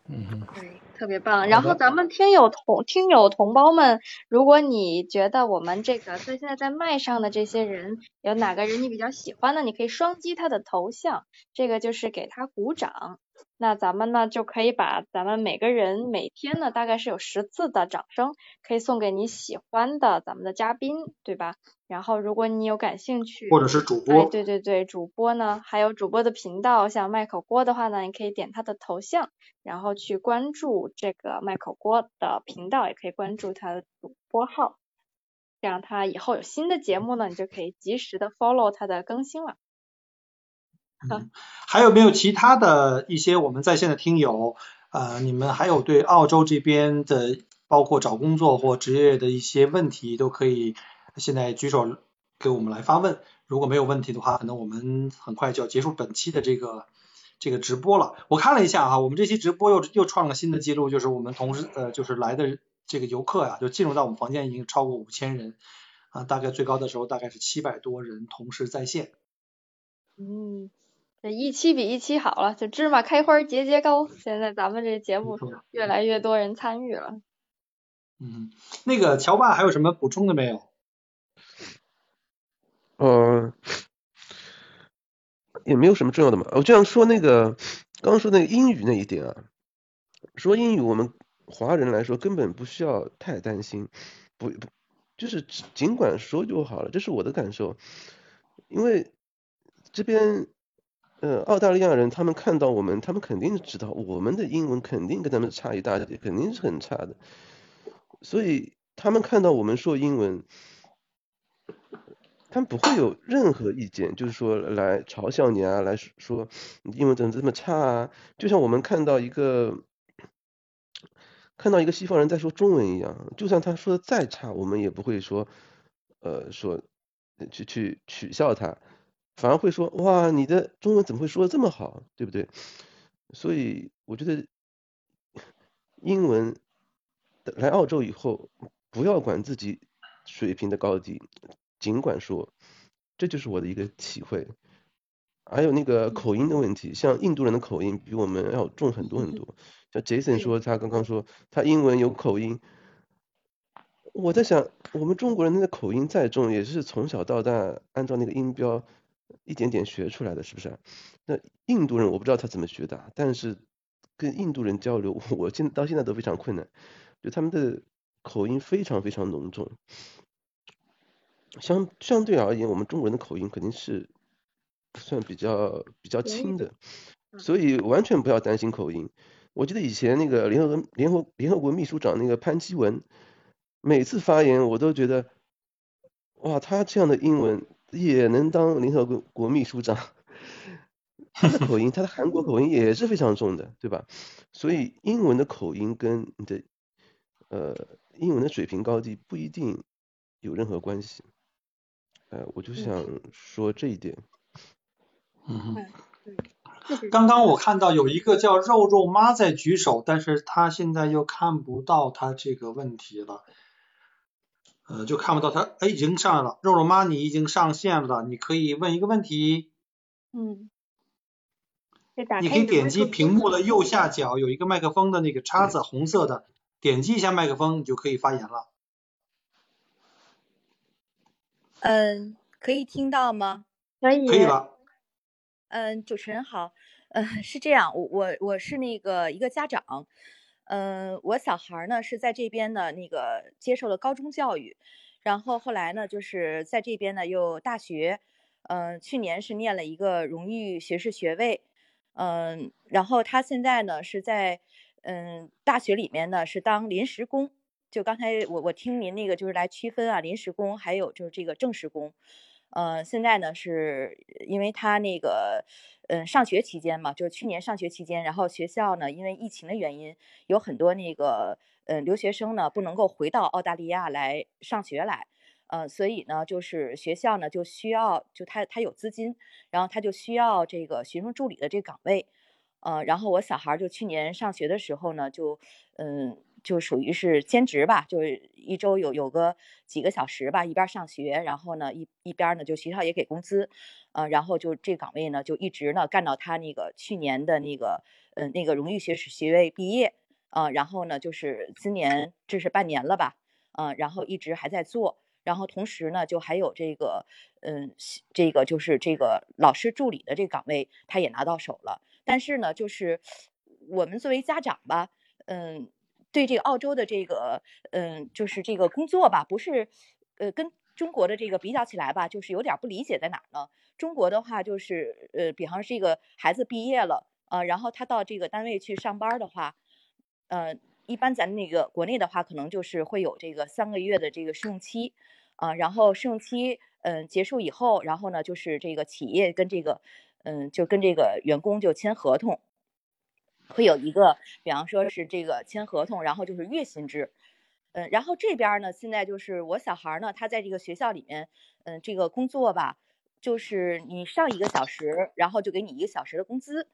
嗯，对，特别棒。然后咱们听友同听友同胞们，如果你觉得我们这个在现在在麦上的这些人有哪个人你比较喜欢的？你可以双击他的头像，这个就是给他鼓掌。那咱们呢就可以把咱们每个人每天呢大概是有十次的掌声，可以送给你喜欢的咱们的嘉宾，对吧？然后如果你有感兴趣，或者是主哎，播，对对对，主播呢，还有主播的频道，像麦口锅的话呢，你可以点他的头像，然后去关注这个麦口锅的频道，也可以关注他的主播号，这样他以后有新的节目呢，你就可以及时的 follow 他的更新了。还有没有其他的一些我们在线的听友？呃，你们还有对澳洲这边的，包括找工作或职业的一些问题，都可以现在举手给我们来发问。如果没有问题的话，可能我们很快就要结束本期的这个这个直播了。我看了一下哈，我们这期直播又又创了新的记录，就是我们同时呃就是来的这个游客呀，就进入到我们房间已经超过五千人啊，大概最高的时候大概是七百多人同时在线。嗯，这一期比一期好了，就芝麻开花节节高。现在咱们这节目越来越多人参与了。嗯，那个乔爸还有什么补充的没有？呃，也没有什么重要的嘛。我就想说那个刚刚说那个英语那一点啊，说英语我们华人来说根本不需要太担心，不不就是只尽管说就好了，这是我的感受。因为这边呃澳大利亚人他们看到我们，他们肯定知道我们的英文肯定跟他们差一大截，肯定是很差的，所以他们看到我们说英文。他们不会有任何意见，就是说来嘲笑你啊，来说你英文怎么这么差啊？就像我们看到一个看到一个西方人在说中文一样，就算他说的再差，我们也不会说呃说去去取笑他，反而会说哇，你的中文怎么会说的这么好，对不对？所以我觉得英文来澳洲以后，不要管自己水平的高低。尽管说，这就是我的一个体会。还有那个口音的问题，像印度人的口音比我们要重很多很多。像 Jason 说，他刚刚说他英文有口音，我在想，我们中国人的口音再重，也是从小到大按照那个音标一点点学出来的，是不是？那印度人我不知道他怎么学的，但是跟印度人交流，我现到现在都非常困难，就他们的口音非常非常浓重。相相对而言，我们中国人的口音肯定是算比较比较轻的，所以完全不要担心口音。我记得以前那个联合联合联合国秘书长那个潘基文，每次发言我都觉得，哇，他这样的英文也能当联合国国秘书长，他的口音，他的韩国口音也是非常重的，对吧？所以英文的口音跟你的呃英文的水平高低不一定有任何关系。呃，我就想说这一点。嗯哼。对，刚刚我看到有一个叫肉肉妈在举手，但是她现在又看不到她这个问题了，呃，就看不到他，哎，已经上来了，肉肉妈你已经上线了，你可以问一个问题。嗯。你可以点击屏幕的右下角有一个麦克风的那个叉子，红色的，点击一下麦克风，你就可以发言了。嗯，可以听到吗？可以。可以了。嗯，主持人好。嗯，是这样，我我我是那个一个家长。嗯，我小孩呢是在这边的那个接受了高中教育，然后后来呢就是在这边呢又大学。嗯，去年是念了一个荣誉学士学位。嗯，然后他现在呢是在嗯大学里面呢是当临时工。就刚才我我听您那个就是来区分啊，临时工还有就是这个正式工。呃，现在呢是因为他那个嗯上学期间嘛，就是去年上学期间，然后学校呢因为疫情的原因，有很多那个呃留学生呢不能够回到澳大利亚来上学来。呃，所以呢，就是学校呢就需要，就他他有资金，然后他就需要这个学生助理的这个岗位，呃，然后我小孩就去年上学的时候呢，就嗯，就属于是兼职吧，就是一周有有个几个小时吧，一边上学，然后呢一一边呢就学校也给工资，呃，然后就这岗位呢就一直呢干到他那个去年的那个呃那个荣誉学士学位毕业，啊，然后呢就是今年这是半年了吧，啊，然后一直还在做。然后同时呢，就还有这个，嗯，这个就是这个老师助理的这个岗位，他也拿到手了。但是呢，就是我们作为家长吧，嗯，对这个澳洲的这个，嗯，就是这个工作吧，不是，呃，跟中国的这个比较起来吧，就是有点不理解在哪呢？中国的话就是，呃，比方这个孩子毕业了，呃，然后他到这个单位去上班的话，呃。一般咱那个国内的话，可能就是会有这个三个月的这个试用期，啊，然后试用期嗯结束以后，然后呢就是这个企业跟这个嗯就跟这个员工就签合同，会有一个比方说是这个签合同，然后就是月薪制，嗯，然后这边呢现在就是我小孩呢他在这个学校里面嗯这个工作吧，就是你上一个小时，然后就给你一个小时的工资，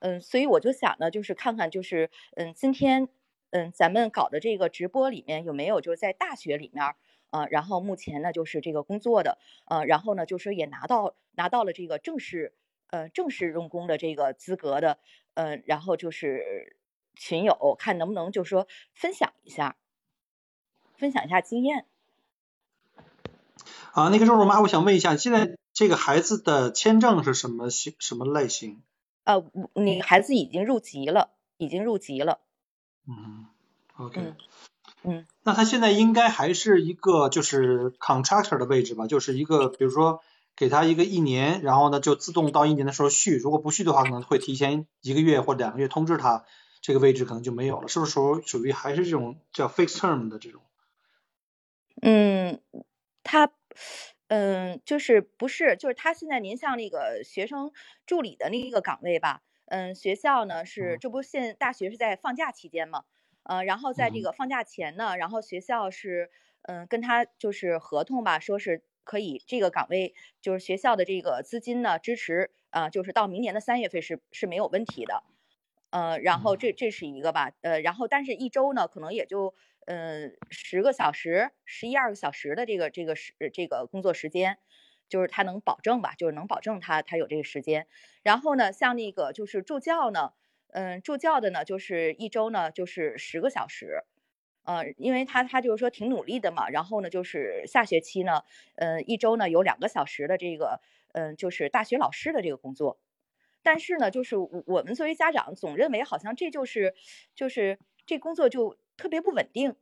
嗯，所以我就想呢就是看看就是嗯今天。嗯，咱们搞的这个直播里面有没有就是在大学里面啊？然后目前呢就是这个工作的，呃，然后呢就是也拿到拿到了这个正式呃正式用工的这个资格的，呃，然后就是群友看能不能就是说分享一下，分享一下经验。啊，那个肉肉妈，我想问一下，现在这个孩子的签证是什么型什么类型？呃，你孩子已经入籍了，已经入籍了。嗯，OK，嗯，那他现在应该还是一个就是 contractor 的位置吧，就是一个比如说给他一个一年，然后呢就自动到一年的时候续，如果不续的话，可能会提前一个月或两个月通知他，这个位置可能就没有了，是不是属属于还是这种叫 fixed term 的这种？嗯，他，嗯，就是不是，就是他现在您像那个学生助理的那个岗位吧？嗯，学校呢是，这不现大学是在放假期间嘛，呃，然后在这个放假前呢，然后学校是，嗯，跟他就是合同吧，说是可以这个岗位就是学校的这个资金呢支持，啊，就是到明年的三月份是是没有问题的，呃，然后这这是一个吧，呃，然后但是一周呢可能也就，嗯，十个小时，十一二个小时的这个这个时这个工作时间。就是他能保证吧，就是能保证他他有这个时间。然后呢，像那个就是助教呢，嗯，助教的呢就是一周呢就是十个小时，呃，因为他他就是说挺努力的嘛。然后呢，就是下学期呢，呃，一周呢有两个小时的这个，嗯，就是大学老师的这个工作。但是呢，就是我们作为家长总认为好像这就是就是这工作就特别不稳定。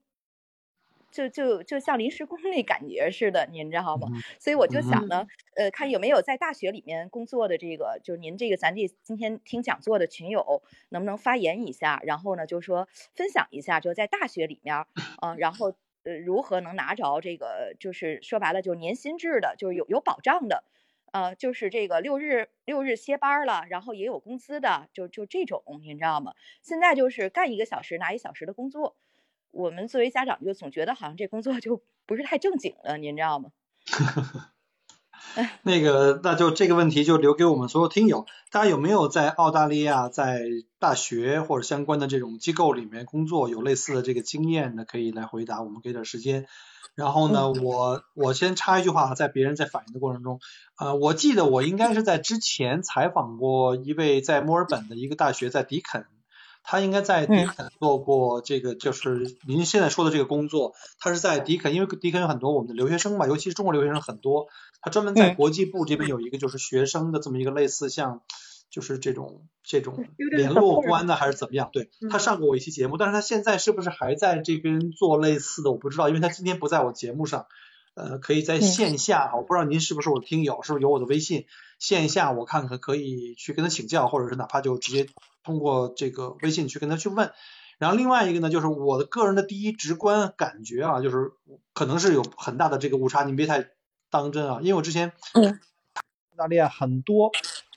就就就像临时工那感觉似的，您知道吗？所以我就想呢，呃，看有没有在大学里面工作的这个，就是您这个咱这今天听讲座的群友，能不能发言一下？然后呢，就是说分享一下，就在大学里面，啊，然后呃，如何能拿着这个，就是说白了，就是年薪制的，就是有有保障的，呃，就是这个六日六日歇班了，然后也有工资的，就就这种，您知道吗？现在就是干一个小时拿一小时的工作。我们作为家长就总觉得好像这工作就不是太正经了，您知道吗？那个，那就这个问题就留给我们所有听友，大家有没有在澳大利亚在大学或者相关的这种机构里面工作，有类似的这个经验的，可以来回答，我们给点时间。然后呢，我我先插一句话，在别人在反应的过程中，呃，我记得我应该是在之前采访过一位在墨尔本的一个大学，在迪肯。他应该在迪肯做过这个，就是您现在说的这个工作。他是在迪肯，因为迪肯有很多我们的留学生嘛，尤其是中国留学生很多。他专门在国际部这边有一个就是学生的这么一个类似像，就是这种这种联络官呢，还是怎么样？对他上过我一期节目，但是他现在是不是还在这边做类似的，我不知道，因为他今天不在我节目上。呃，可以在嗯线下哈，我不知道您是不是我的听友，是不是有我的微信？线下我看看可以去跟他请教，或者是哪怕就直接通过这个微信去跟他去问。然后另外一个呢，就是我的个人的第一直观感觉啊，就是可能是有很大的这个误差，您别太当真啊，因为我之前嗯。澳大利亚很多，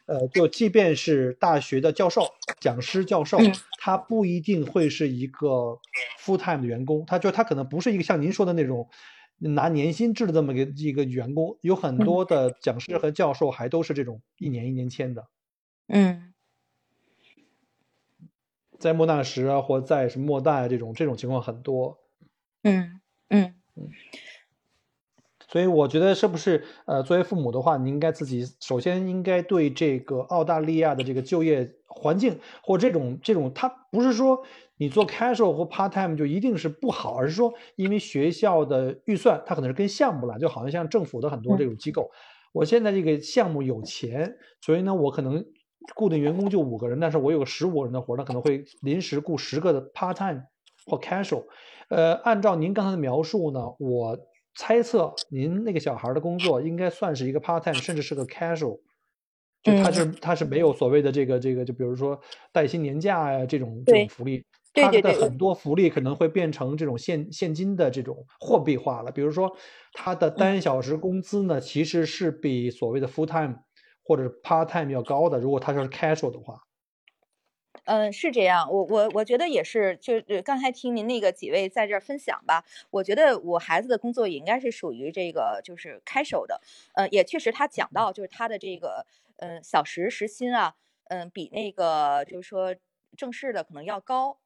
呃，就即便是大学的教授、讲师、教授嗯，他不一定会是一个 full time 的员工，他就他可能不是一个像您说的那种拿年薪制的这么一个一个员工，有很多的讲师和教授还都是这种一年一年签的，嗯在莫纳什啊，或在什么莫大啊这种这种情况很多。嗯嗯所以我觉得是不是呃，作为父母的话，你应该自己首先应该对这个澳大利亚的这个就业环境或这种这种，它不是说你做 casual 或 part time 就一定是不好，而是说因为学校的预算它可能是跟项目了，就好像像政府的很多这种机构，我现在这个项目有钱，所以呢，我可能固定员工就五个人，但是我有个十五个人的活儿，那可能会临时雇十个的 part time 或 casual。呃，按照您刚才的描述呢，我猜测您那个小孩的工作应该算是一个 part time，甚至是个 casual。就他是他是没有所谓的这个这个，就比如说带薪年假呀、这种这种福利，他的很多福利可能会变成这种现现金的这种货币化了。比如说，他的单小时工资呢，其实是比所谓的 full time 或者 part time 要高的。如果他是 casual 的话，嗯，是这样，我我我觉得也是，就是刚才听您那个几位在这儿分享吧，我觉得我孩子的工作也应该是属于这个就是开手的，呃，也确实他讲到就是他的这个嗯小时时薪啊，嗯比那个就是说正式的可能要高，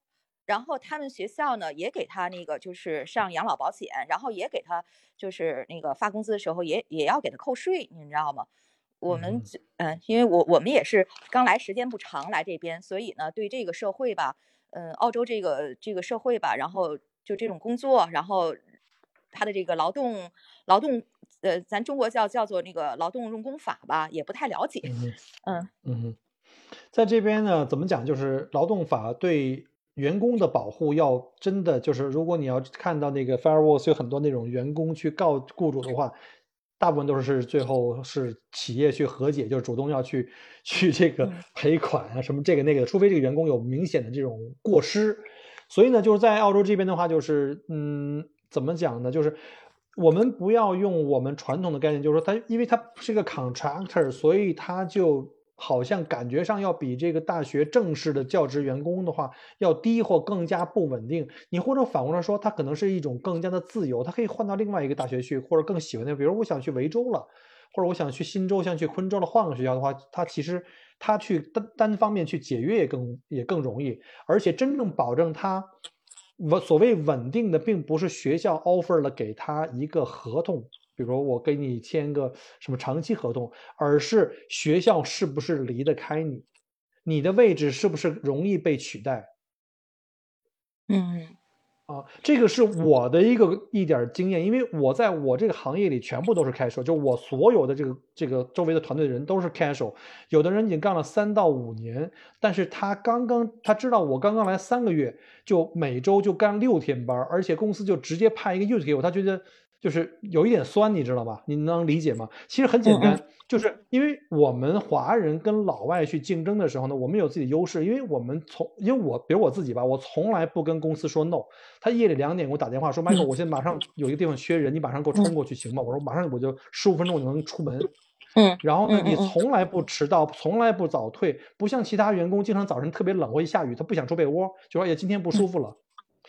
然后他们学校呢也给他那个就是上养老保险，然后也给他就是那个发工资的时候也也要给他扣税，你知道吗？我们嗯因为我我们也是刚来时间不长来这边，所以呢，对这个社会吧，嗯，澳洲这个这个社会吧，然后就这种工作，然后他的这个劳动劳动，呃，咱中国叫叫做那个劳动用工法吧，也不太了解。嗯嗯在这边呢，怎么讲？就是劳动法对员工的保护要真的就是，如果你要看到那个 firewalls 有很多那种员工去告雇主的话，大部分都是最后是企业去和解，就是主动要去去这个嗯赔款啊什么这个那个的，除非这个员工有明显的这种过失。所以呢，就是在澳洲这边的话，就是嗯，怎么讲呢？就是我们不要用我们传统的概念，就是说他因为他是个 contractor，所以他就好像感觉上要比这个大学正式的教职员工的话要低或更加不稳定。你或者反过来说，他可能是一种更加的自由，他可以换到另外一个大学去，或者更喜欢的，比如我想去维州了。或者我想去新州，想去昆州了，换个学校的话，他其实他去单单方面去解约也更也更容易，而且真正保证他稳所谓稳定的，并不是学校 offer 了给他一个合同，比如我跟你签个什么长期合同，而是学校是不是离得开你，你的位置是不是容易被取代。嗯啊，这个是我的一个一点经验，因为我在我这个行业里全部都是 casual，就我所有的这个这个周围的团队的人都是 casual，有的人已经干了三到五年，但是他刚刚他知道我刚刚来三个月，就每周就干六天班，而且公司就直接派一个 youth 给我，他觉得就是有一点酸，你知道吧？你能理解吗？其实很简单，就是因为我们华人跟老外去竞争的时候呢，我们有自己的优势，因为我们从因为我比如我自己吧，我从来不跟公司说 no。他夜里两点给我打电话说，Michael，我现在马上有一个地方缺人，你马上给我冲过去行吗？我说马上我就十五分钟我就能出门。嗯然后呢，你从来不迟到，从来不早退，不像其他员工经常早晨特别冷或一下雨，他不想出被窝，就说哎呀今天不舒服了。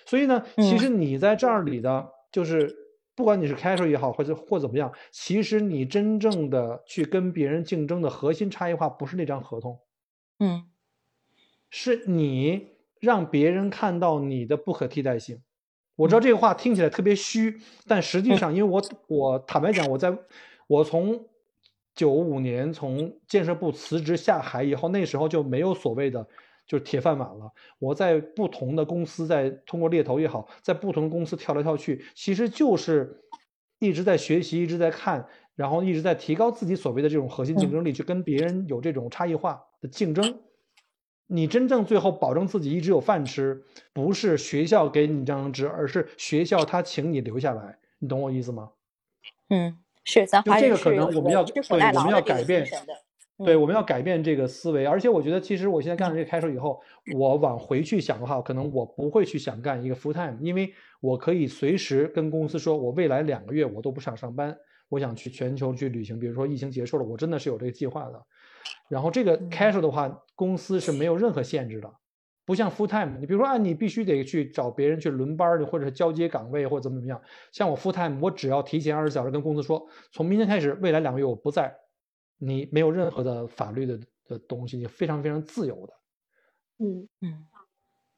所以呢，其实你在这儿里的就是。不管你是 casual 也好，或者或怎么样，其实你真正的去跟别人竞争的核心差异化不是那张合同，嗯。是你让别人看到你的不可替代性。我知道这个话听起来特别虚，但实际上，因为我我坦白讲，我在我从九五年从建设部辞职下海以后，那时候就没有所谓的就是铁饭碗了。我在不同的公司，在通过猎头也好，在不同的公司跳来跳去，其实就是一直在学习，一直在看，然后一直在提高自己所谓的这种核心竞争力，去跟别人有这种差异化的竞争。你真正最后保证自己一直有饭吃，不是学校给你这张纸，而是学校他请你留下来，你懂我意思吗？嗯，是咱就这个可华人是有能我们要对我们要改变。对，嗯我们要改变这个思维，而且我觉得，其实我现在干了这个开手以后，我往回去想的话，可能我不会去想干一个 full time，因为我可以随时跟公司说，我未来两个月我都不想上班，我想去全球去旅行。比如说疫情结束了，我真的是有这个计划的。然后这个 casual 的话，公司是没有任何限制的，不像 full time，你比如说啊，你必须得去找别人去轮班儿，或者是交接岗位或者怎么怎么样。像我 full time，我只要提前二十小时跟公司说，从明天开始，未来两个月我不在，你没有任何的法律的的东西，你非常非常自由的。嗯，嗯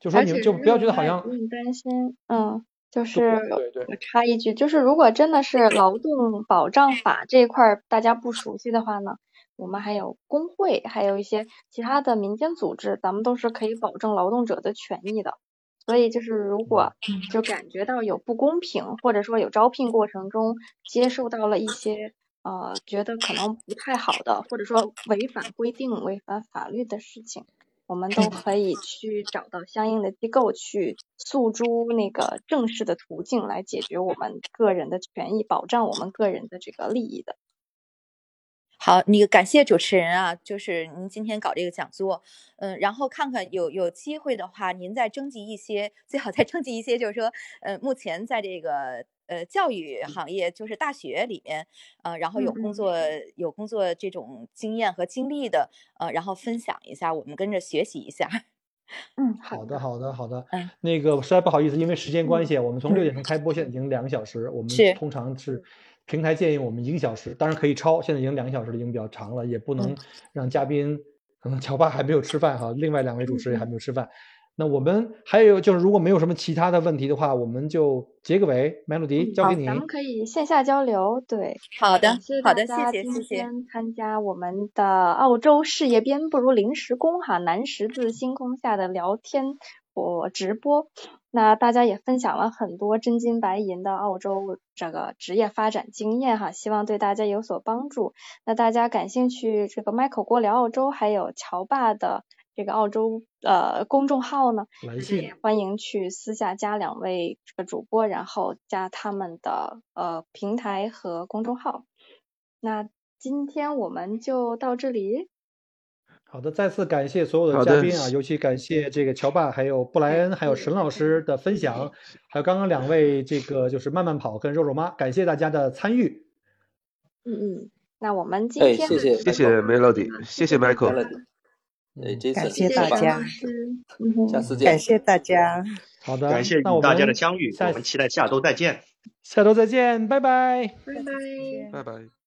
就说你们就不要觉得好像不用担心，嗯，就是对对我插一句，就是如果真的是劳动保障法这一块儿大家不熟悉的话呢，我们还有工会，还有一些其他的民间组织，咱们都是可以保证劳动者的权益的。所以就是如果就感觉到有不公平，或者说有招聘过程中接受到了一些呃觉得可能不太好的，或者说违反规定、违反法律的事情，我们都可以去找到相应的机构去诉诸那个正式的途径来解决我们个人的权益，保障我们个人的这个利益的。好，那个感谢主持人啊，就是您今天搞这个讲座，嗯，然后看看有有机会的话，您再征集一些，最好再征集一些，就是说，呃，目前在这个呃教育行业，就是大学里面，呃，然后有工作有工作这种经验和经历的，呃，然后分享一下，我们跟着学习一下。嗯，好的，好的，好的。嗯，那个实在不好意思，因为时间关系，我们从六点钟开播，现在已经两个小时。我们通常是平台建议我们一个小时，当然可以超，现在已经两个小时了，已经比较长了，也不能嗯让嘉宾，可能乔巴还没有吃饭哈，另外两位主持人嗯还没有吃饭。那我们还有就是，如果没有什么其他的问题的话，我们就结个尾。Melody 交，给你。咱们可以线下交流，对。好的感谢，大好的，谢谢，谢谢。天参加我们的澳洲事业编不如临时工哈南十字星空下的聊天我直播。那大家也分享了很多真金白银的澳洲这个职业发展经验哈，希望对大家有所帮助。那大家感兴趣这个 Michael 郭聊澳洲，还有乔爸的这个澳洲呃公众号呢，也欢迎去私下加两位这个主播，然后加他们的呃平台和公众号。那今天我们就到这里。好的，再次感谢所有的的嘉宾啊，尤其感谢这个乔爸、还有布莱恩、还有沈老师的分享，还有刚刚两位这个就是慢慢跑跟肉肉妈，感谢大家的参与。嗯嗯，那我们今哎，天谢谢谢谢 Melody，谢谢 Michael。感谢谢大家下次见感。谢大家。好的，感谢与大家的相遇，我们期待下周再见。下周再见，拜拜。拜拜。拜拜。